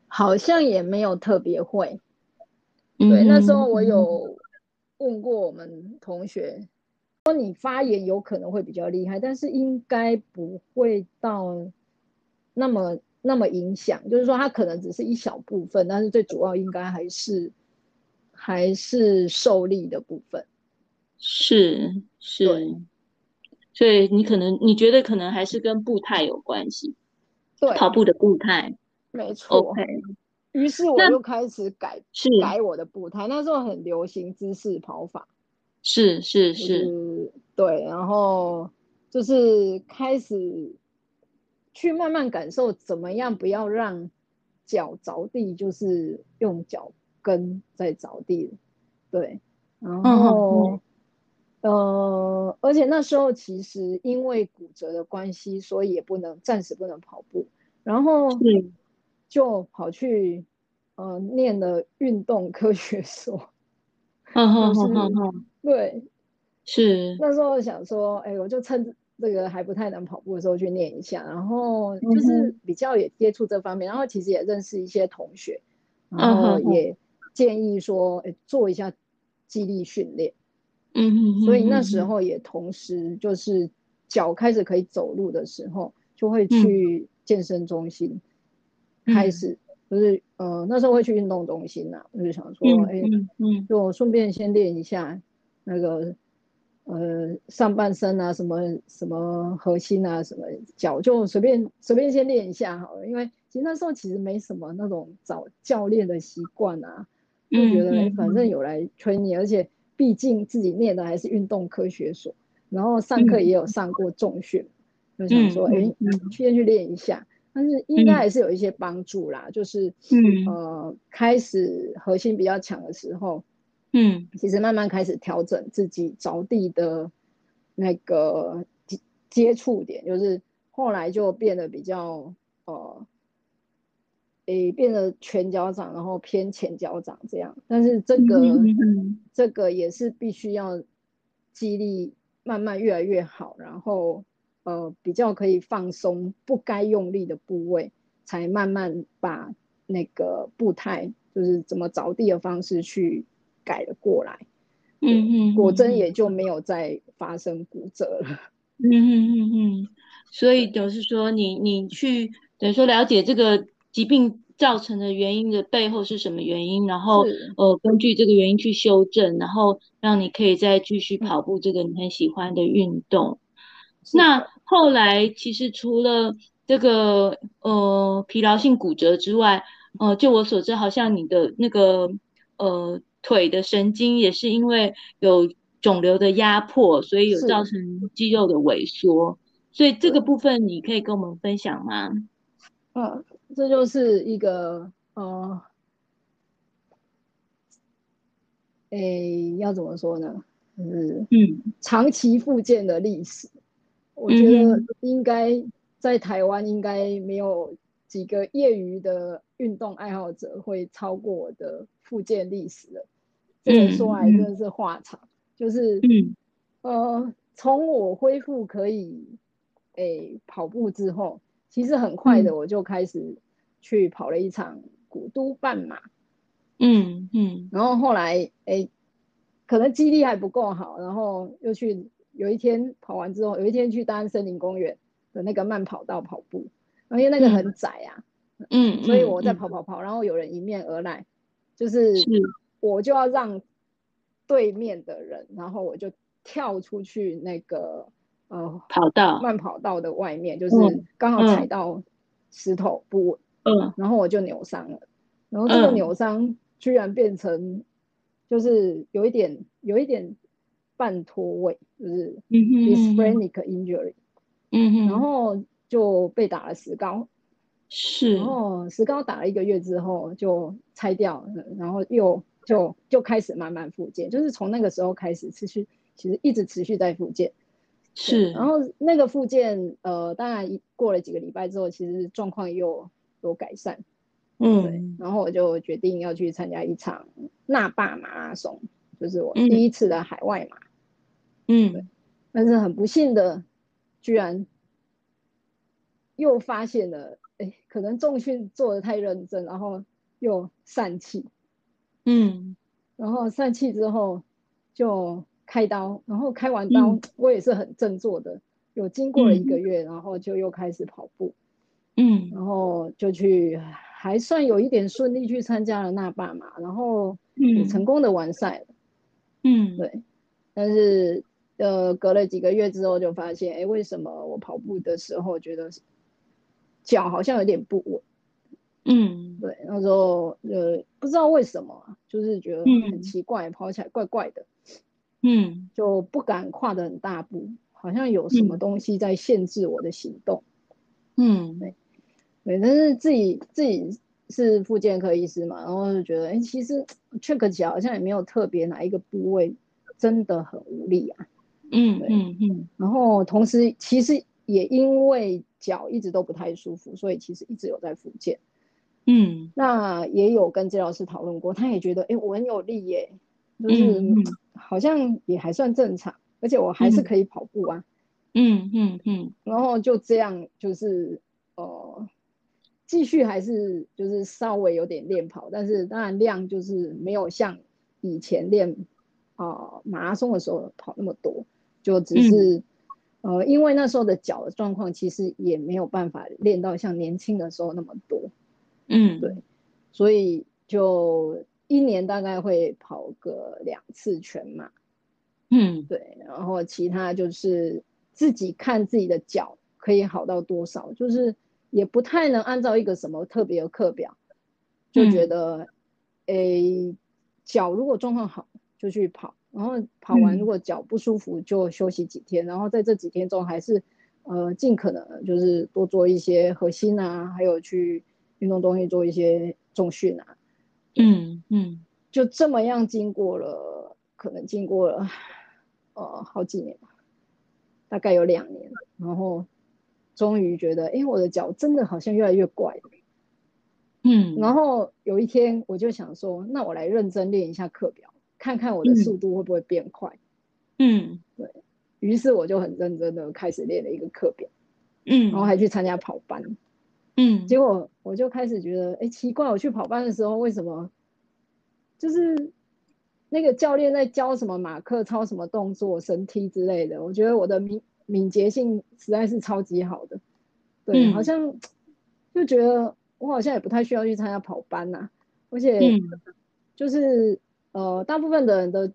好像也没有特别会。对，嗯、那时候我有问过我们同学。说你发炎有可能会比较厉害，但是应该不会到那么那么影响。就是说，它可能只是一小部分，但是最主要应该还是还是受力的部分。是是，所以你可能你觉得可能还是跟步态有关系。对，跑步的步态。没错。OK。于是我就开始改改我的步态。那时候很流行姿势跑法。是是是，是，对，然后就是开始去慢慢感受怎么样不要让脚着地，就是用脚跟在着地，对，然后、嗯、呃，而且那时候其实因为骨折的关系，所以也不能暂时不能跑步，然后就跑去呃念了运动科学所。嗯哼哼哼哼，对，是。那时候想说，哎，我就趁这个还不太能跑步的时候去练一下，然后就是比较也接触这方面，嗯、然后其实也认识一些同学，然后也建议说，哎，做一下肌力训练。嗯哼，所以那时候也同时就是脚开始可以走路的时候，就会去健身中心开始。嗯就是呃那时候会去运动中心呐、啊，我就想说，哎、嗯，就顺便先练一下那个呃上半身啊，什么什么核心啊，什么脚，就随便随便先练一下好了。因为其实那时候其实没什么那种找教练的习惯啊，就觉得、欸、反正有来催你，而且毕竟自己念的还是运动科学所，然后上课也有上过重训，就想说，哎、欸，先去练一下。但是应该还是有一些帮助啦，嗯、就是，嗯、呃，开始核心比较强的时候，嗯，其实慢慢开始调整自己着地的那个接接触点，就是后来就变得比较，呃，诶，变得全脚掌，然后偏前脚掌这样。但是这个，嗯、这个也是必须要肌力慢慢越来越好，然后。呃，比较可以放松不该用力的部位，才慢慢把那个步态，就是怎么着地的方式去改了过来。嗯嗯，果真也就没有再发生骨折了。嗯嗯嗯嗯，所以就是说你，你你去等于说了解这个疾病造成的原因的背后是什么原因，然后呃，根据这个原因去修正，然后让你可以再继续跑步这个你很喜欢的运动。那后来其实除了这个呃疲劳性骨折之外，呃，就我所知，好像你的那个呃腿的神经也是因为有肿瘤的压迫，所以有造成肌肉的萎缩。所以这个部分你可以跟我们分享吗？嗯，这就是一个呃，诶，要怎么说呢？就是嗯，长期复健的历史。我觉得应该在台湾应该没有几个业余的运动爱好者会超过我的复健历史了。这个说来真的是话长，就是呃，从我恢复可以诶跑步之后，其实很快的我就开始去跑了一场古都半马，嗯嗯，然后后来哎，可能肌力还不够好，然后又去有一天跑完之后，有一天去大安森林公园的那个慢跑道跑步，因为那个很窄啊，嗯，所以我在跑跑跑，然后有人迎面而来，就是我就要让对面的人，然后我就跳出去那个。呃，跑道。慢跑道的外面，就是刚好踩到石头不稳，嗯，然后我就扭伤了，然后这个扭伤居然变成就是有一点有一点半脱位，就是 displenic injury，嗯哼，然后就被打了石膏，是，然后石膏打了一个月之后就拆掉，然后又就就开始慢慢复健，就是从那个时候开始持续，其实一直持续在复健。是，然后那个复健，呃，当然过了几个礼拜之后，其实状况又有改善，嗯，对。然后我就决定要去参加一场那霸马拉松，就是我第一次的海外马，嗯，对。但是很不幸的，居然又发现了，哎，可能重训做的太认真，然后又散气，嗯，然后疝气之后就。开刀，然后开完刀，我也是很振作的，有、嗯、经过了一个月，然后就又开始跑步，嗯，然后就去，还算有一点顺利去参加了那霸嘛，然后也成功的完赛了，嗯，对，但是呃，隔了几个月之后就发现，哎，为什么我跑步的时候觉得脚好像有点不稳，嗯，对，那时候呃不知道为什么，就是觉得很奇怪，嗯、跑起来怪怪的。嗯，就不敢跨得很大步，好像有什么东西在限制我的行动。嗯，对，对，但是自己自己是复健科医师嘛，然后就觉得，哎、欸，其实 check 起来好像也没有特别哪一个部位真的很无力啊。嗯，对嗯嗯，然后同时其实也因为脚一直都不太舒服，所以其实一直有在复健。嗯，那也有跟治疗师讨论过，他也觉得，哎、欸，我很有力耶。就是好像也还算正常，而且我还是可以跑步啊。嗯嗯嗯。然后就这样，就是呃，继续还是就是稍微有点练跑，但是当然量就是没有像以前练啊、呃、马拉松的时候跑那么多，就只是、嗯、呃，因为那时候的脚的状况其实也没有办法练到像年轻的时候那么多。嗯，对，所以就。一年大概会跑个两次全马，嗯，对，然后其他就是自己看自己的脚可以好到多少，就是也不太能按照一个什么特别的课表，就觉得，诶、嗯，脚如果状况好就去跑，然后跑完如果脚不舒服就休息几天，嗯、然后在这几天中还是呃尽可能就是多做一些核心啊，还有去运动中心做一些重训啊。嗯嗯，就这么样经过了，可能经过了，呃，好几年吧，大概有两年，然后终于觉得，哎，我的脚真的好像越来越怪。嗯，然后有一天我就想说，那我来认真练一下课表，看看我的速度会不会变快。嗯，对，于是我就很认真的开始练了一个课表，嗯，然后还去参加跑班。嗯，结果我就开始觉得，哎，奇怪，我去跑班的时候，为什么就是那个教练在教什么马克操什么动作、绳梯之类的？我觉得我的敏敏捷性实在是超级好的，对，嗯、好像就觉得我好像也不太需要去参加跑班呐、啊，而且就是、嗯、呃，大部分的人的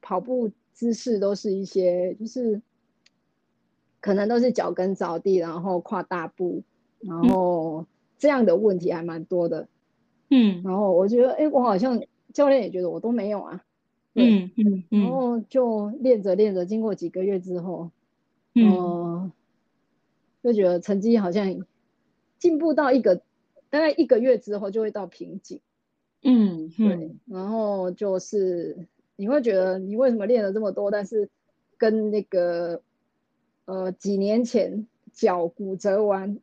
跑步姿势都是一些，就是可能都是脚跟着地，然后跨大步。然后这样的问题还蛮多的，嗯，然后我觉得，哎，我好像教练也觉得我都没有啊，嗯嗯嗯，然后就练着练着，经过几个月之后，嗯、呃，就觉得成绩好像进步到一个大概一个月之后就会到瓶颈，嗯，对，嗯、然后就是你会觉得你为什么练了这么多，但是跟那个呃几年前脚骨折完。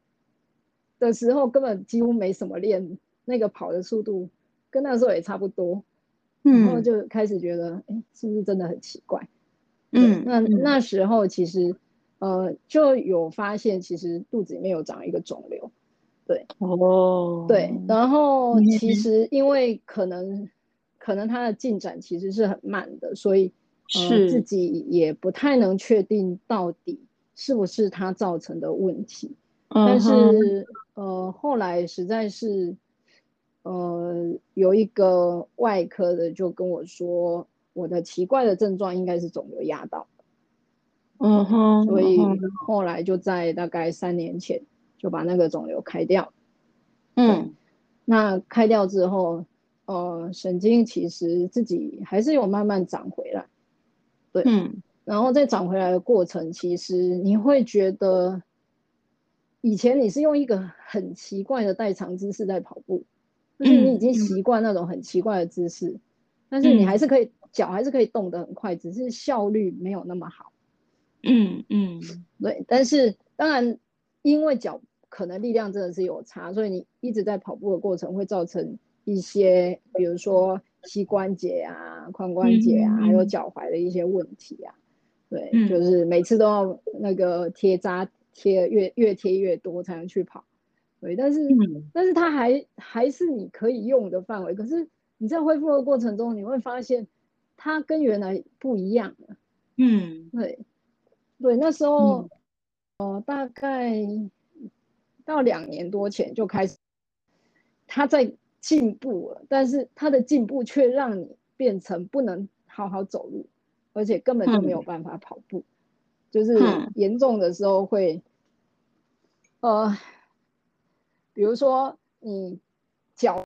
的时候根本几乎没什么练，那个跑的速度跟那时候也差不多，嗯，然后就开始觉得，哎，是不是真的很奇怪？嗯，那那时候其实，呃，就有发现其实肚子里面有长一个肿瘤，对，哦，对，然后其实因为可能可能它的进展其实是很慢的，所以呃自己也不太能确定到底是不是它造成的问题，但是呃后来实在是呃有一个外科的就跟我说，我的奇怪的症状应该是肿瘤压到。嗯哼，所以后来就在大概三年前就把那个肿瘤开掉。嗯，那开掉之后，呃，神经其实自己还是有慢慢长回来。对，嗯，然后在长回来的过程，其实你会觉得，以前你是用一个很奇怪的代偿姿势在跑步，就是你已经习惯那种很奇怪的姿势，但是你还是可以脚还是可以动得很快，只是效率没有那么好。嗯嗯，对，但是当然，因为脚可能力量真的是有差，所以你一直在跑步的过程会造成一些，比如说膝关节啊、髋关节啊，还有脚踝的一些问题啊。对，就是每次都要那个贴扎贴越越贴越多才能去跑。对，但是但是它还还是你可以用的范围。可是你在恢复的过程中，你会发现它跟原来不一样了。嗯，对。对，那时候，嗯、呃，大概到两年多前就开始，他在进步了，但是他的进步却让你变成不能好好走路，而且根本就没有办法跑步，嗯、就是严重的时候会，呃，比如说你脚，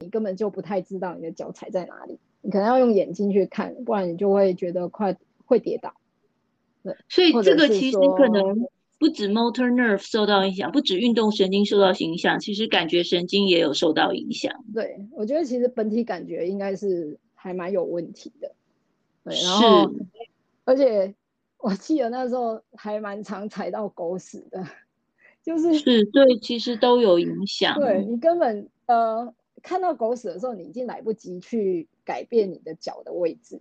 你根本就不太知道你的脚踩在哪里，你可能要用眼睛去看，不然你就会觉得快会跌倒。对，所以这个其实可能不止 motor nerve 受到影响，不止运动神经受到影响，其实感觉神经也有受到影响。对，我觉得其实本体感觉应该是还蛮有问题的。对，然后而且我记得那时候还蛮常踩到狗屎的，就是是对，其实都有影响。对，你根本呃看到狗屎的时候，你已经来不及去改变你的脚的位置。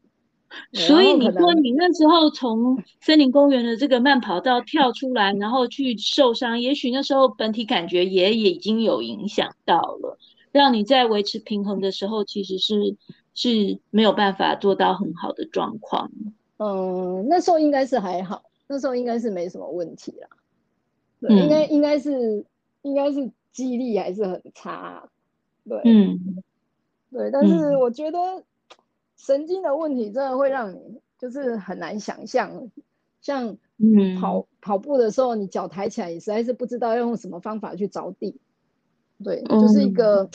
所以你说你那时候从森林公园的这个慢跑道跳出来，然后去受伤，也许那时候本体感觉也也已经有影响到了，让你在维持平衡的时候，其实是是没有办法做到很好的状况。嗯，那时候应该是还好，那时候应该是没什么问题啦。对，应该应该是应该是记忆力还是很差。对，嗯，对，但是我觉得。神经的问题真的会让你就是很难想象，像跑、嗯、跑步的时候，你脚抬起来，你实在是不知道要用什么方法去着地。对，就是一个、嗯、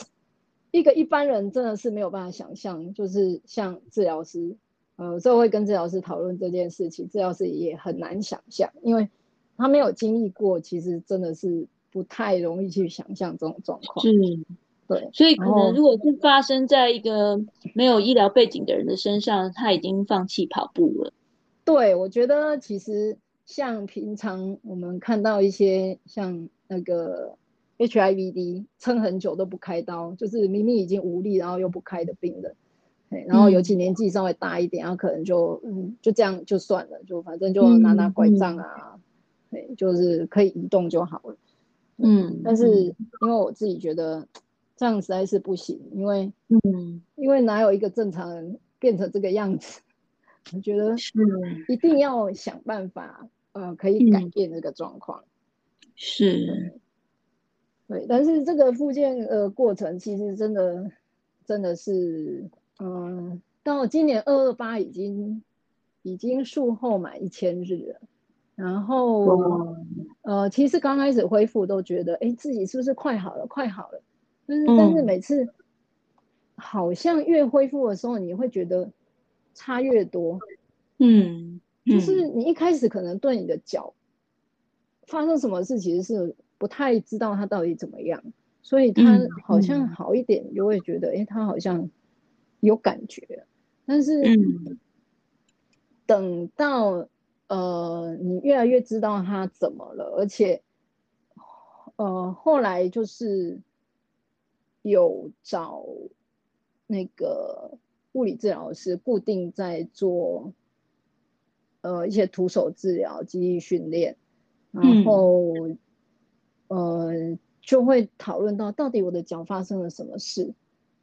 一个一般人真的是没有办法想象，就是像治疗师，呃，这会跟治疗师讨论这件事情，治疗师也很难想象，因为他没有经历过，其实真的是不太容易去想象这种状况。是。对，所以可能如果是发生在一个没有医疗背景的人的身上，他已经放弃跑步了。对，我觉得其实像平常我们看到一些像那个 HIVD 撑很久都不开刀，就是明明已经无力，然后又不开的病人，然后尤其年纪稍微大一点，然后可能就嗯就这样就算了，就反正就拿拿拐杖啊，对，就是可以移动就好了。嗯，但是因为我自己觉得。这样实在是不行，因为，嗯，因为哪有一个正常人变成这个样子？我觉得是一定要想办法，呃，可以改变这个状况。是，对，但是这个复健呃过程其实真的真的是，嗯、呃，到今年二二八已经已经术后满一千日了，然后，哦、呃，其实刚开始恢复都觉得，哎，自己是不是快好了，快好了。但是，但是每次好像越恢复的时候，你会觉得差越多。嗯，就是你一开始可能对你的脚发生什么事，其实是不太知道它到底怎么样，所以它好像好一点，你就会觉得，哎，它好像有感觉。但是等到呃，你越来越知道他怎么了，而且呃，后来就是。有找那个物理治疗师固定在做，呃一些徒手治疗、记忆训练，然后、嗯、呃就会讨论到到底我的脚发生了什么事。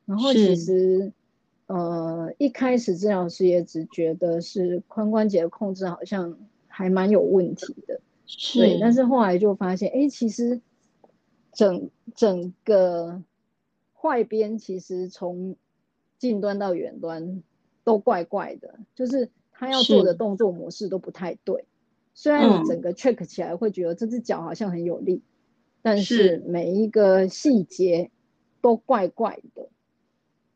然后其实呃一开始治疗师也只觉得是髋关节的控制好像还蛮有问题的，是对，但是。后来就发现，哎，其实整整个坏边其实从近端到远端都怪怪的，就是他要做的动作模式都不太对。虽然你整个 check 起来会觉得这只脚好像很有力，但是每一个细节都怪怪的。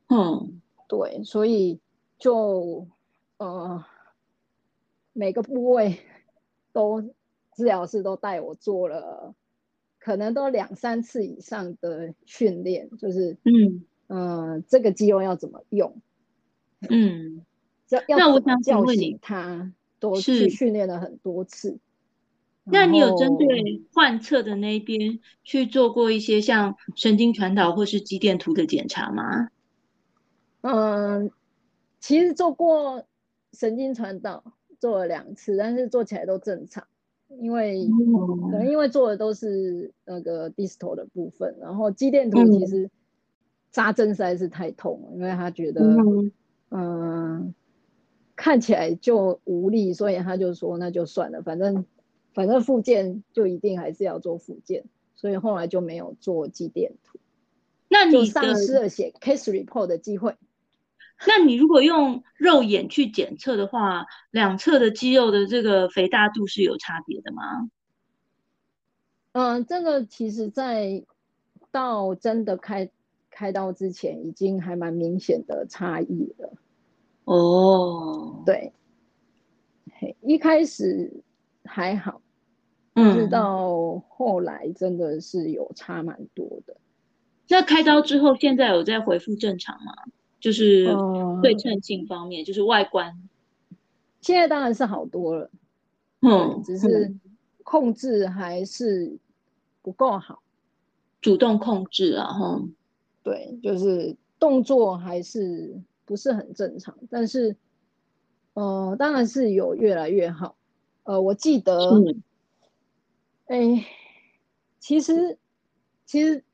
嗯，对，所以就呃每个部位都治疗师都带我做了，可能都两三次以上的训练，就是嗯呃这个肌肉要怎么用，嗯，要要怎么叫醒他，都去训练了很多次。那你有针对患侧的那一边去做过一些像神经传导或是肌电图的检查吗？嗯，其实做过神经传导，做了两次，但是做起来都正常，因为可能因为做的都是那个 distal 的部分，然后肌电图其实扎针实在是太痛了，因为他觉得嗯看起来就无力，所以他就说那就算了，反正反正复健就一定还是要做复健，所以后来就没有做肌电图，那你就丧失了写 case report 的机会。那你如果用肉眼去检测的话，两侧的肌肉的这个肥大度是有差别的吗？嗯，这个其实在到真的开开刀之前，已经还蛮明显的差异了。哦，对，一开始还好，直到后来真的是有差蛮多的。嗯。那开刀之后，现在有在恢复正常吗？就是对称性方面，呃、就是外观，现在当然是好多了，嗯，只是控制还是不够好，主动控制啊，哈，对，就是动作还是不是很正常，但是，呃，当然是有越来越好，呃，我记得，哎、其实，其实。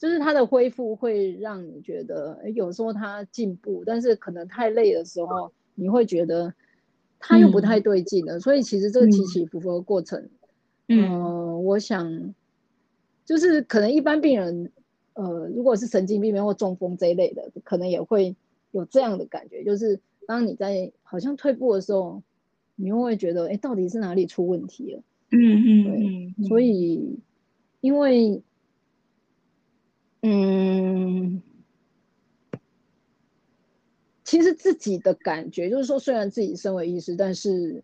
就是它的恢复会让你觉得，有时候它进步，但是可能太累的时候，你会觉得它又不太对劲了。嗯、所以其实这个起起伏伏的过程，嗯、呃，我想就是可能一般病人，呃，如果是神经病变或中风这一类的，可能也会有这样的感觉，就是当你在好像退步的时候，你又会觉得，哎，到底是哪里出问题了？嗯嗯，对，嗯、所以因为。嗯，其实自己的感觉就是说，虽然自己身为医师，但是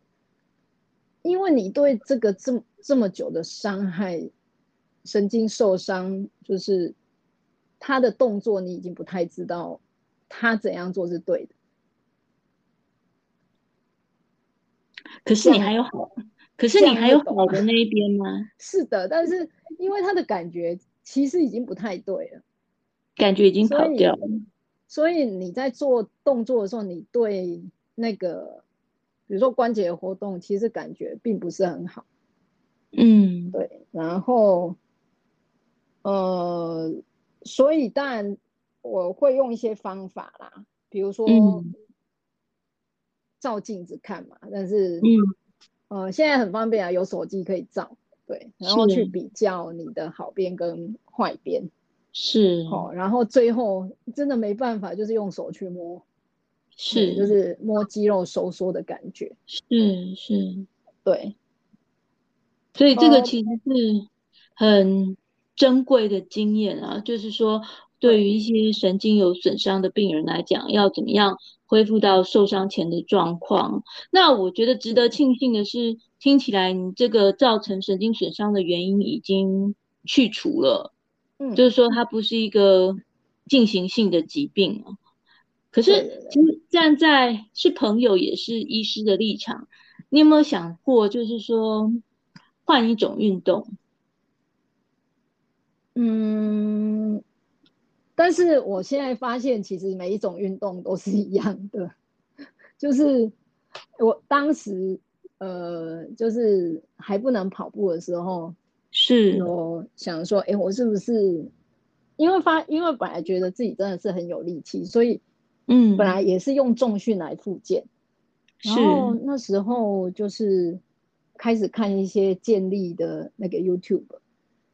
因为你对这个这么这么久的伤害、神经受伤，就是他的动作，你已经不太知道他怎样做是对的。可是你还有好，可是你还有好的那一边吗？是的，但是因为他的感觉。其实已经不太对了，感觉已经跑掉了。所以你在做动作的时候，你对那个，比如说关节的活动，其实感觉并不是很好。嗯，对。然后，呃，所以当然我会用一些方法啦，比如说照镜子看嘛。但是，嗯，呃，现在很方便啊，有手机可以照。对，然后去比较你的好边跟坏边，是，哦，然后最后真的没办法，就是用手去摸，是，就是摸肌肉收缩的感觉，是是，对，所以这个其实是很珍贵的经验啊，就是说对于一些神经有损伤的病人来讲，要怎么样恢复到受伤前的状况？那我觉得值得庆幸的是。听起来你这个造成神经损伤的原因已经去除了，嗯，就是说它不是一个进行性的疾病。可是，其实站在是朋友也是医师的立场，你有没有想过，就是说换一种运动？嗯，但是我现在发现，其实每一种运动都是一样的，就是我当时。呃，就是还不能跑步的时候，是。我想说，哎，我是不是因为发，因为本来觉得自己真的是很有力气，所以嗯，本来也是用重训来复健，然后那时候就是开始看一些建立的那个 YouTube，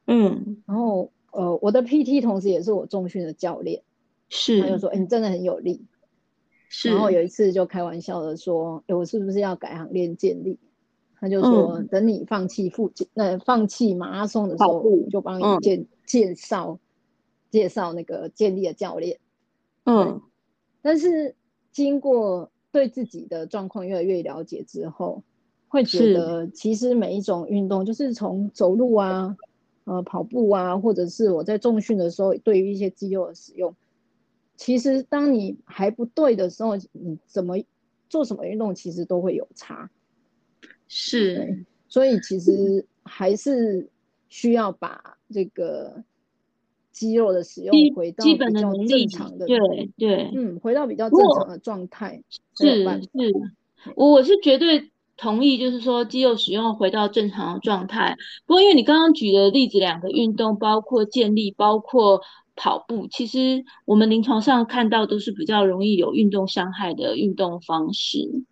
嗯，然后呃，我的 PT 同时也是我重训的教练，是，他就说，哎，你真的很有力。然后有一次就开玩笑的说：“哎，我是不是要改行练健力？”他就说：“嗯、等你放弃复健，那放弃马拉松的时候，我就帮你介、嗯、介绍介绍那个健力的教练。”嗯，但是经过对自己的状况越来越了解之后，会觉得其实每一种运动，就是从走路啊、呃跑步啊，或者是我在重训的时候，对于一些肌肉的使用。其实，当你还不对的时候，你怎么做什么运动，其实都会有差。是，所以其实还是需要把这个肌肉的使用回到比较正常的，对对，嗯，回到比较正常的状态。是是，我我是绝对同意，就是说肌肉使用回到正常的状态。不过，因为你刚刚举的例子，两个运动包括建立，包括。跑步其实我们临床上看到都是比较容易有运动伤害的运动方式。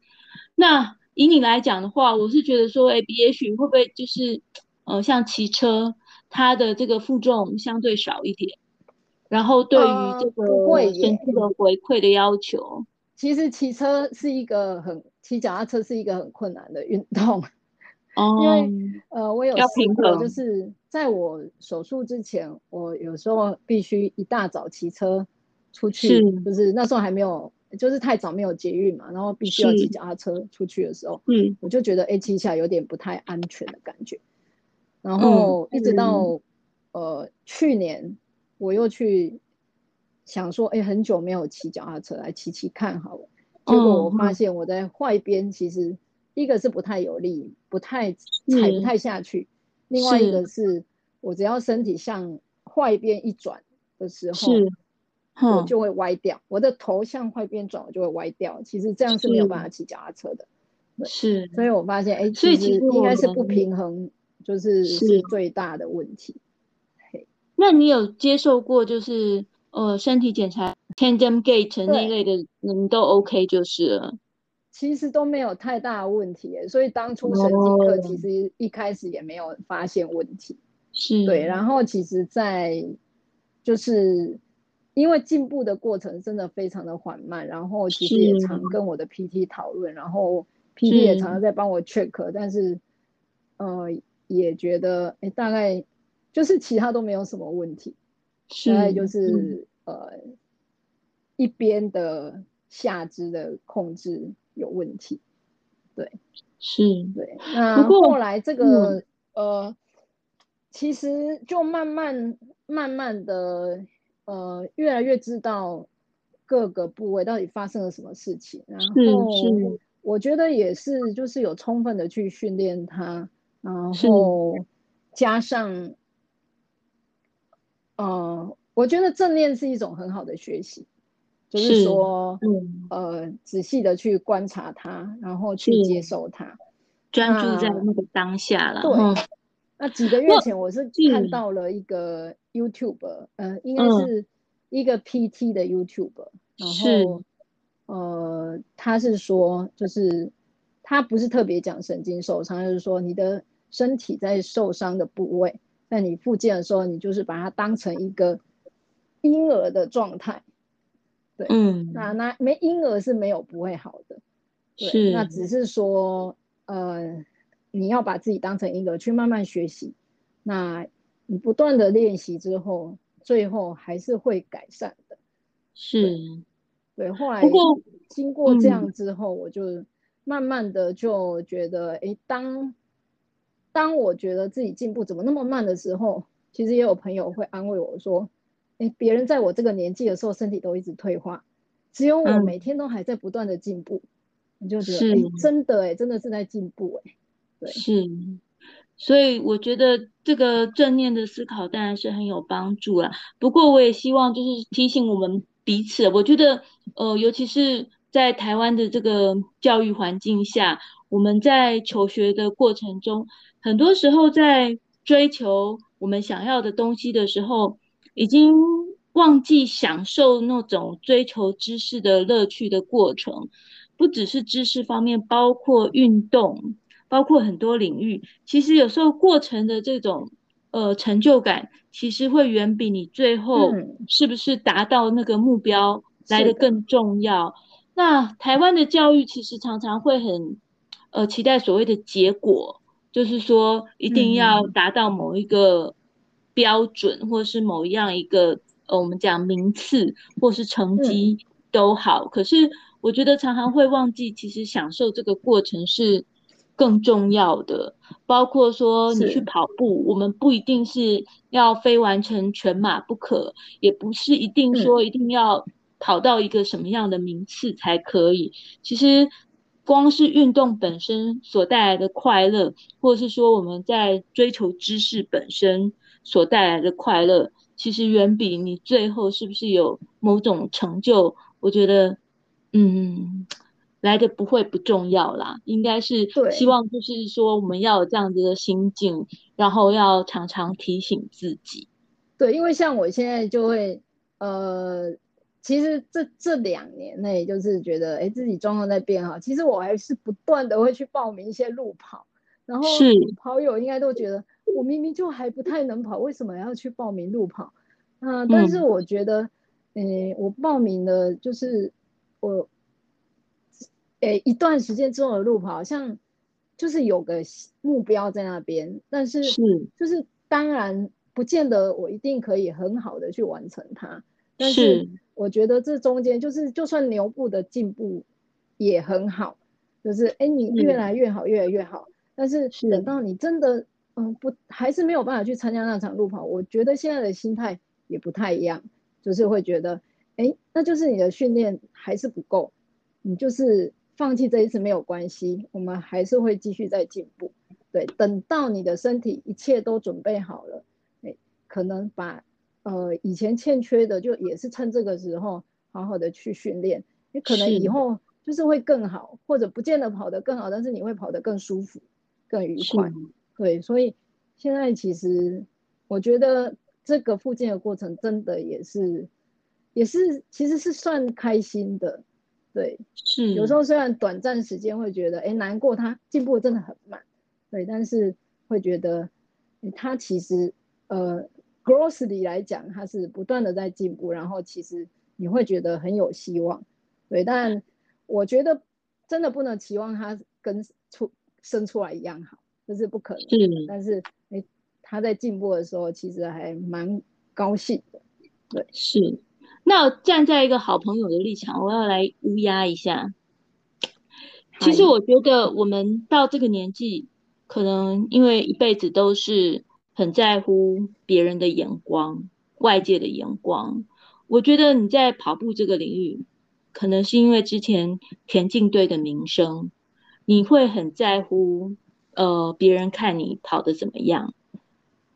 那以你来讲的话，我是觉得说，哎，也许会不会就是，呃，像骑车，它的这个负重相对少一点，然后对于这个身体的回馈的要求，呃，其实骑车是一个很，骑脚踏车是一个很困难的运动。哦，因为呃，我有试过，就是在我手术之前，我有时候必须一大早骑车出去，是就是那时候还没有，就是太早没有捷运嘛，然后必须要骑脚踏车出去的时候，嗯，我就觉得哎，骑起来有点不太安全的感觉。然后一直到、嗯、呃去年，我又去想说，哎，很久没有骑脚踏车，来骑骑看好了。结果我发现我在外边其实。一个是不太有力，不太踩不太下去；另外一个是我只要身体向坏边一转的时候，我就会歪掉。我的头向坏边转，我就会歪掉。其实这样是没有办法骑脚踏车的。是，所以我发现，哎，其实应该是不平衡，就是是最大的问题。那你有接受过就是呃身体检查 tandem gait 那一类的，你都 OK 就是了。其实都没有太大问题，所以当初神经科其实一开始也没有发现问题，是。对。然后其实，在就是因为进步的过程真的非常的缓慢，然后其实也常跟我的 PT 讨论，然后 PT 也常常在帮我 check，但是呃也觉得哎大概就是其他都没有什么问题，大概就是。呃一边的下肢的控制。有问题，对，是，对。那后来这个、嗯、呃，其实就慢慢慢慢的呃，越来越知道各个部位到底发生了什么事情。然后我觉得也是，就是有充分的去训练它，然后加上，呃，我觉得正念是一种很好的学习。就是说，嗯、呃，仔细的去观察它，然后去接受它，专注在那个当下了。对，嗯、那几个月前我是看到了一个 YouTuber，嗯、呃，应该是一个 PT 的 YouTuber，、嗯、然后，呃，他是说，就是他不是特别讲神经受伤，就是说你的身体在受伤的部位，在你复健的时候，你就是把它当成一个婴儿的状态。对，嗯，那那没婴儿是没有不会好的，是，那只是说，呃，你要把自己当成婴儿去慢慢学习，那你不断的练习之后，最后还是会改善的，是，对，对，后来经过这样之后，我就慢慢的就觉得，哎、嗯，当当我觉得自己进步怎么那么慢的时候，其实也有朋友会安慰我说。哎，别人在我这个年纪的时候，身体都一直退化，只有我每天都还在不断的进步，你、嗯、就觉得，哎，真的，哎，真的是在进步，哎，对，是，所以我觉得这个正念的思考当然是很有帮助啦。不过我也希望就是提醒我们彼此，我觉得，呃，尤其是在台湾的这个教育环境下，我们在求学的过程中，很多时候在追求我们想要的东西的时候，已经忘记享受那种追求知识的乐趣的过程。不只是知识方面，包括运动，包括很多领域。其实有时候过程的这种呃成就感，其实会远比你最后是不是达到那个目标来的更重要。那台湾的教育其实常常会很呃期待所谓的结果，就是说一定要达到某一个标准，嗯、或是某一样一个呃我们讲名次或是成绩都好，嗯、可是。我觉得常常会忘记，其实享受这个过程是更重要的。包括说你去跑步，我们不一定是要非完成全马不可，也不是一定说一定要跑到一个什么样的名次才可以。其实光是运动本身所带来的快乐，或者是说我们在追求知识本身所带来的快乐，其实远比你最后是不是有某种成就，我觉得。嗯，来的不会不重要啦，应该是希望就是说我们要有这样子的心境，然后要常常提醒自己。对，因为像我现在就会，呃，其实这这两年内就是觉得，哎，自己状况在变好。其实我还是不断的会去报名一些路跑，然后跑友应该都觉得我明明就还不太能跑，为什么要去报名路跑？啊、呃，但是我觉得，嗯、呃，我报名的就是。我，诶，一段时间之后的路跑，好像就是有个目标在那边，但是是。就是当然不见得我一定可以很好的去完成它，但是我觉得这中间就是就算牛步的进步也很好，就是哎你越来越好，越来越好，但是。等到你真的嗯不还是没有办法去参加那场路跑，我觉得现在的心态也不太一样，就是会觉得。哎，那就是你的训练还是不够，你就是放弃这一次没有关系，我们还是会继续再进步。对，等到你的身体一切都准备好了，哎，可能把呃以前欠缺的，就也是趁这个时候好好的去训练，你可能以后就是会更好，或者不见得跑得更好，但是你会跑得更舒服、更愉快。对，所以现在其实我觉得这个复健的过程真的也是。也是，其实是算开心的，对，是有时候虽然短暂时间会觉得，哎，难过，他进步真的很慢，对，但是会觉得，他其实，呃，grossly 来讲，他是不断的在进步，然后其实你会觉得很有希望，对，但我觉得真的不能期望他跟出生出来一样好，这是不可能的，是，但是，哎，他在进步的时候，其实还蛮高兴的，对，是。那站在一个好朋友的立场，我要来乌鸦一下。其实我觉得我们到这个年纪，可能因为一辈子都是很在乎别人的眼光、外界的眼光。我觉得你在跑步这个领域，可能是因为之前田径队的名声，你会很在乎呃别人看你跑得怎么样。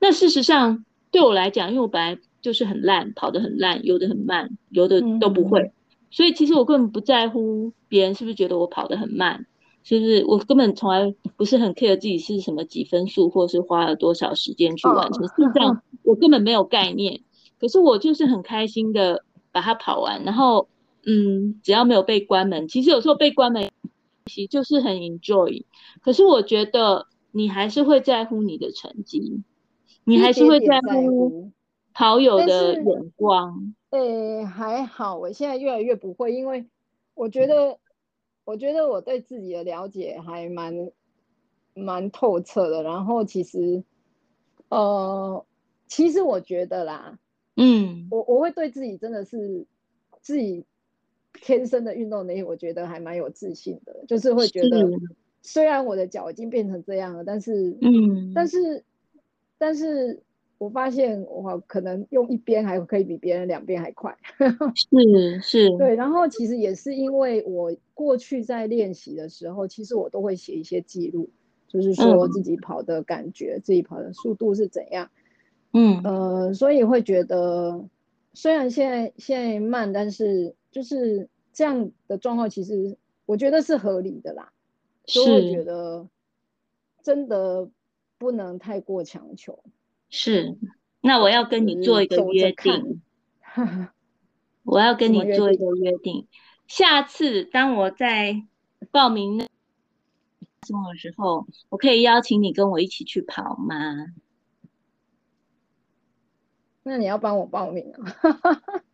那事实上对我来讲，因为我本来。就是很烂，跑得很烂，游得很慢，游的都不会。嗯、所以其实我根本不在乎别人是不是觉得我跑得很慢，是不是？我根本从来不是很 care 自己是什么几分数，或是花了多少时间去完成。哦、事实上，我根本没有概念。可是我就是很开心的把它跑完，然后嗯，只要没有被关门，其实有时候被关门，其就是很 enjoy。可是我觉得你还是会在乎你的成绩，你还是会在乎。跑友的眼光，诶、欸，还好，我现在越来越不会，因为我觉得，我觉得我对自己的了解还蛮蛮透彻的。然后其实，呃，其实我觉得啦，嗯，我我会对自己真的是自己天生的运动能力，我觉得还蛮有自信的，就是会觉得，虽然我的脚已经变成这样了，但是，嗯，但是，但是。我发现我可能用一边还可以比别人两边还快，是是，对。然后其实也是因为我过去在练习的时候，其实我都会写一些记录，就是说自己跑的感觉，嗯、自己跑的速度是怎样，嗯呃，所以会觉得虽然现在现在慢，但是就是这样的状况，其实我觉得是合理的啦。所以我觉得真的不能太过强求。是，那我要跟你做一个约定。我要跟你做一个约定，下次当我在报名那中的时候，我可以邀请你跟我一起去跑吗？那你要帮我报名啊？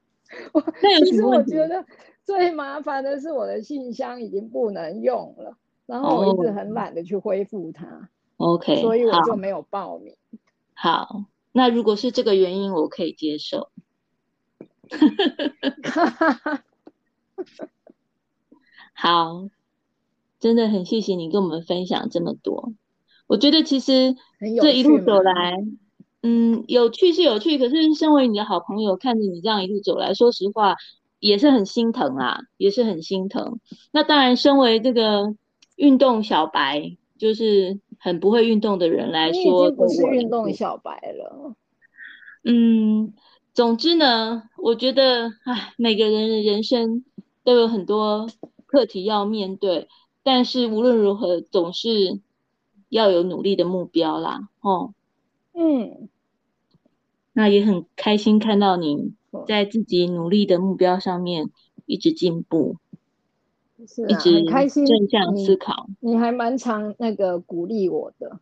其实 我觉得最麻烦的是我的信箱已经不能用了，然后我一直很懒得去恢复它。OK，所以我就没有报名。好，好，那如果是这个原因，我可以接受。好，真的很谢谢你跟我们分享这么多。我觉得其实这一路走来，嗯，有趣是有趣，可是身为你的好朋友，看着你这样一路走来，说实话也是很心疼啊，也是很心疼。那当然，身为这个运动小白，就是很不会运动的人来说，你已经不是运动小白了。嗯。总之呢，我觉得，唉，每个人的人生都有很多课题要面对，但是无论如何，总是要有努力的目标啦，哦，嗯，那也很开心看到你在自己努力的目标上面一直进步，是啊，一直开心，正向思考，你，你还蛮常那个鼓励我的，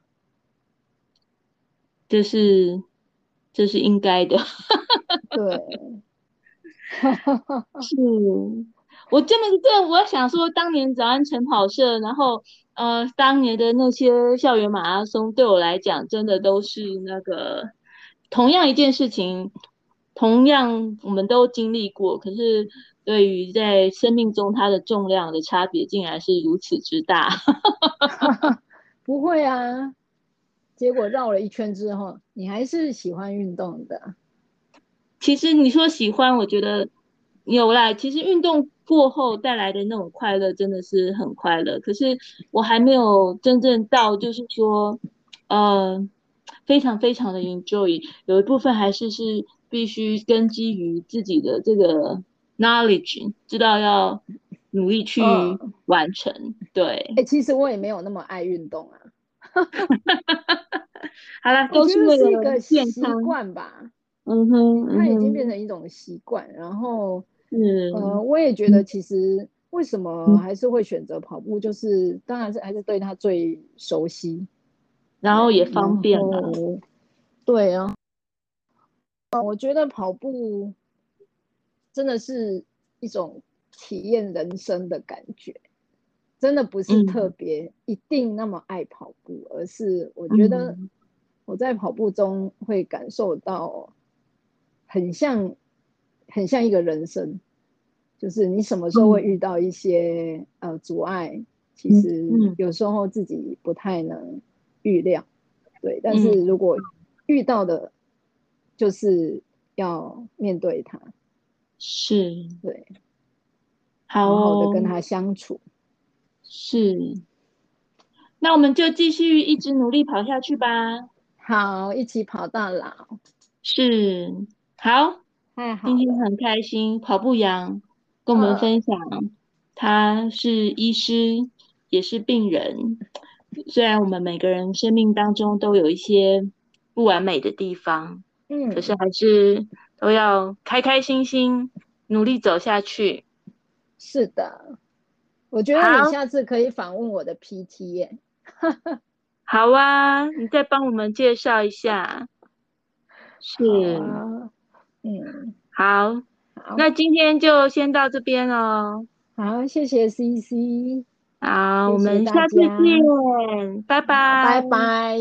这是。这是应该的，对，是我这么这，我想说，当年早安晨跑社，然后呃，当年的那些校园马拉松，对我来讲，真的都是那个同样一件事情，同样我们都经历过，可是对于在生命中它的重量的差别，竟然是如此之大。不会啊。结果绕了一圈之后，你还是喜欢运动的。其实你说喜欢，我觉得有啦。其实运动过后带来的那种快乐真的是很快乐。可是我还没有真正到，就是说，呃，非常非常的 enjoy。有一部分还是是必须根基于自己的这个 knowledge，知道要努力去完成。哦、对。哎、欸，其实我也没有那么爱运动啊。好了，都是为了一个习惯吧。嗯哼，它已经变成一种习惯。然后，嗯，呃，我也觉得其实为什么还是会选择跑步，就是当然是还是对他最熟悉，然后也方便了。对啊，我觉得跑步真的是一种体验人生的感觉。真的不是特别一定那么爱跑步，嗯，而是我觉得我在跑步中会感受到很像很像一个人生，就是你什么时候会遇到一些，嗯、呃阻碍，其实有时候自己不太能预料，对，但是如果遇到的，就是要面对它，是。对，好好的跟他相处。是，那我们就继续一直努力跑下去吧。好，一起跑到老。是，好，太好。今天很开心，跑步羊跟我们分享，他是医师，也是病人。虽然我们每个人生命当中都有一些不完美的地方，嗯，可是还是都要开开心心努力走下去。是的。我觉得你下次可以访问我的 PT 耶。好啊，你再帮我们介绍一下。是，啊、嗯，好，好，那今天就先到这边哦。好，谢谢 CC。好，谢谢，我们下次见，拜拜，拜拜。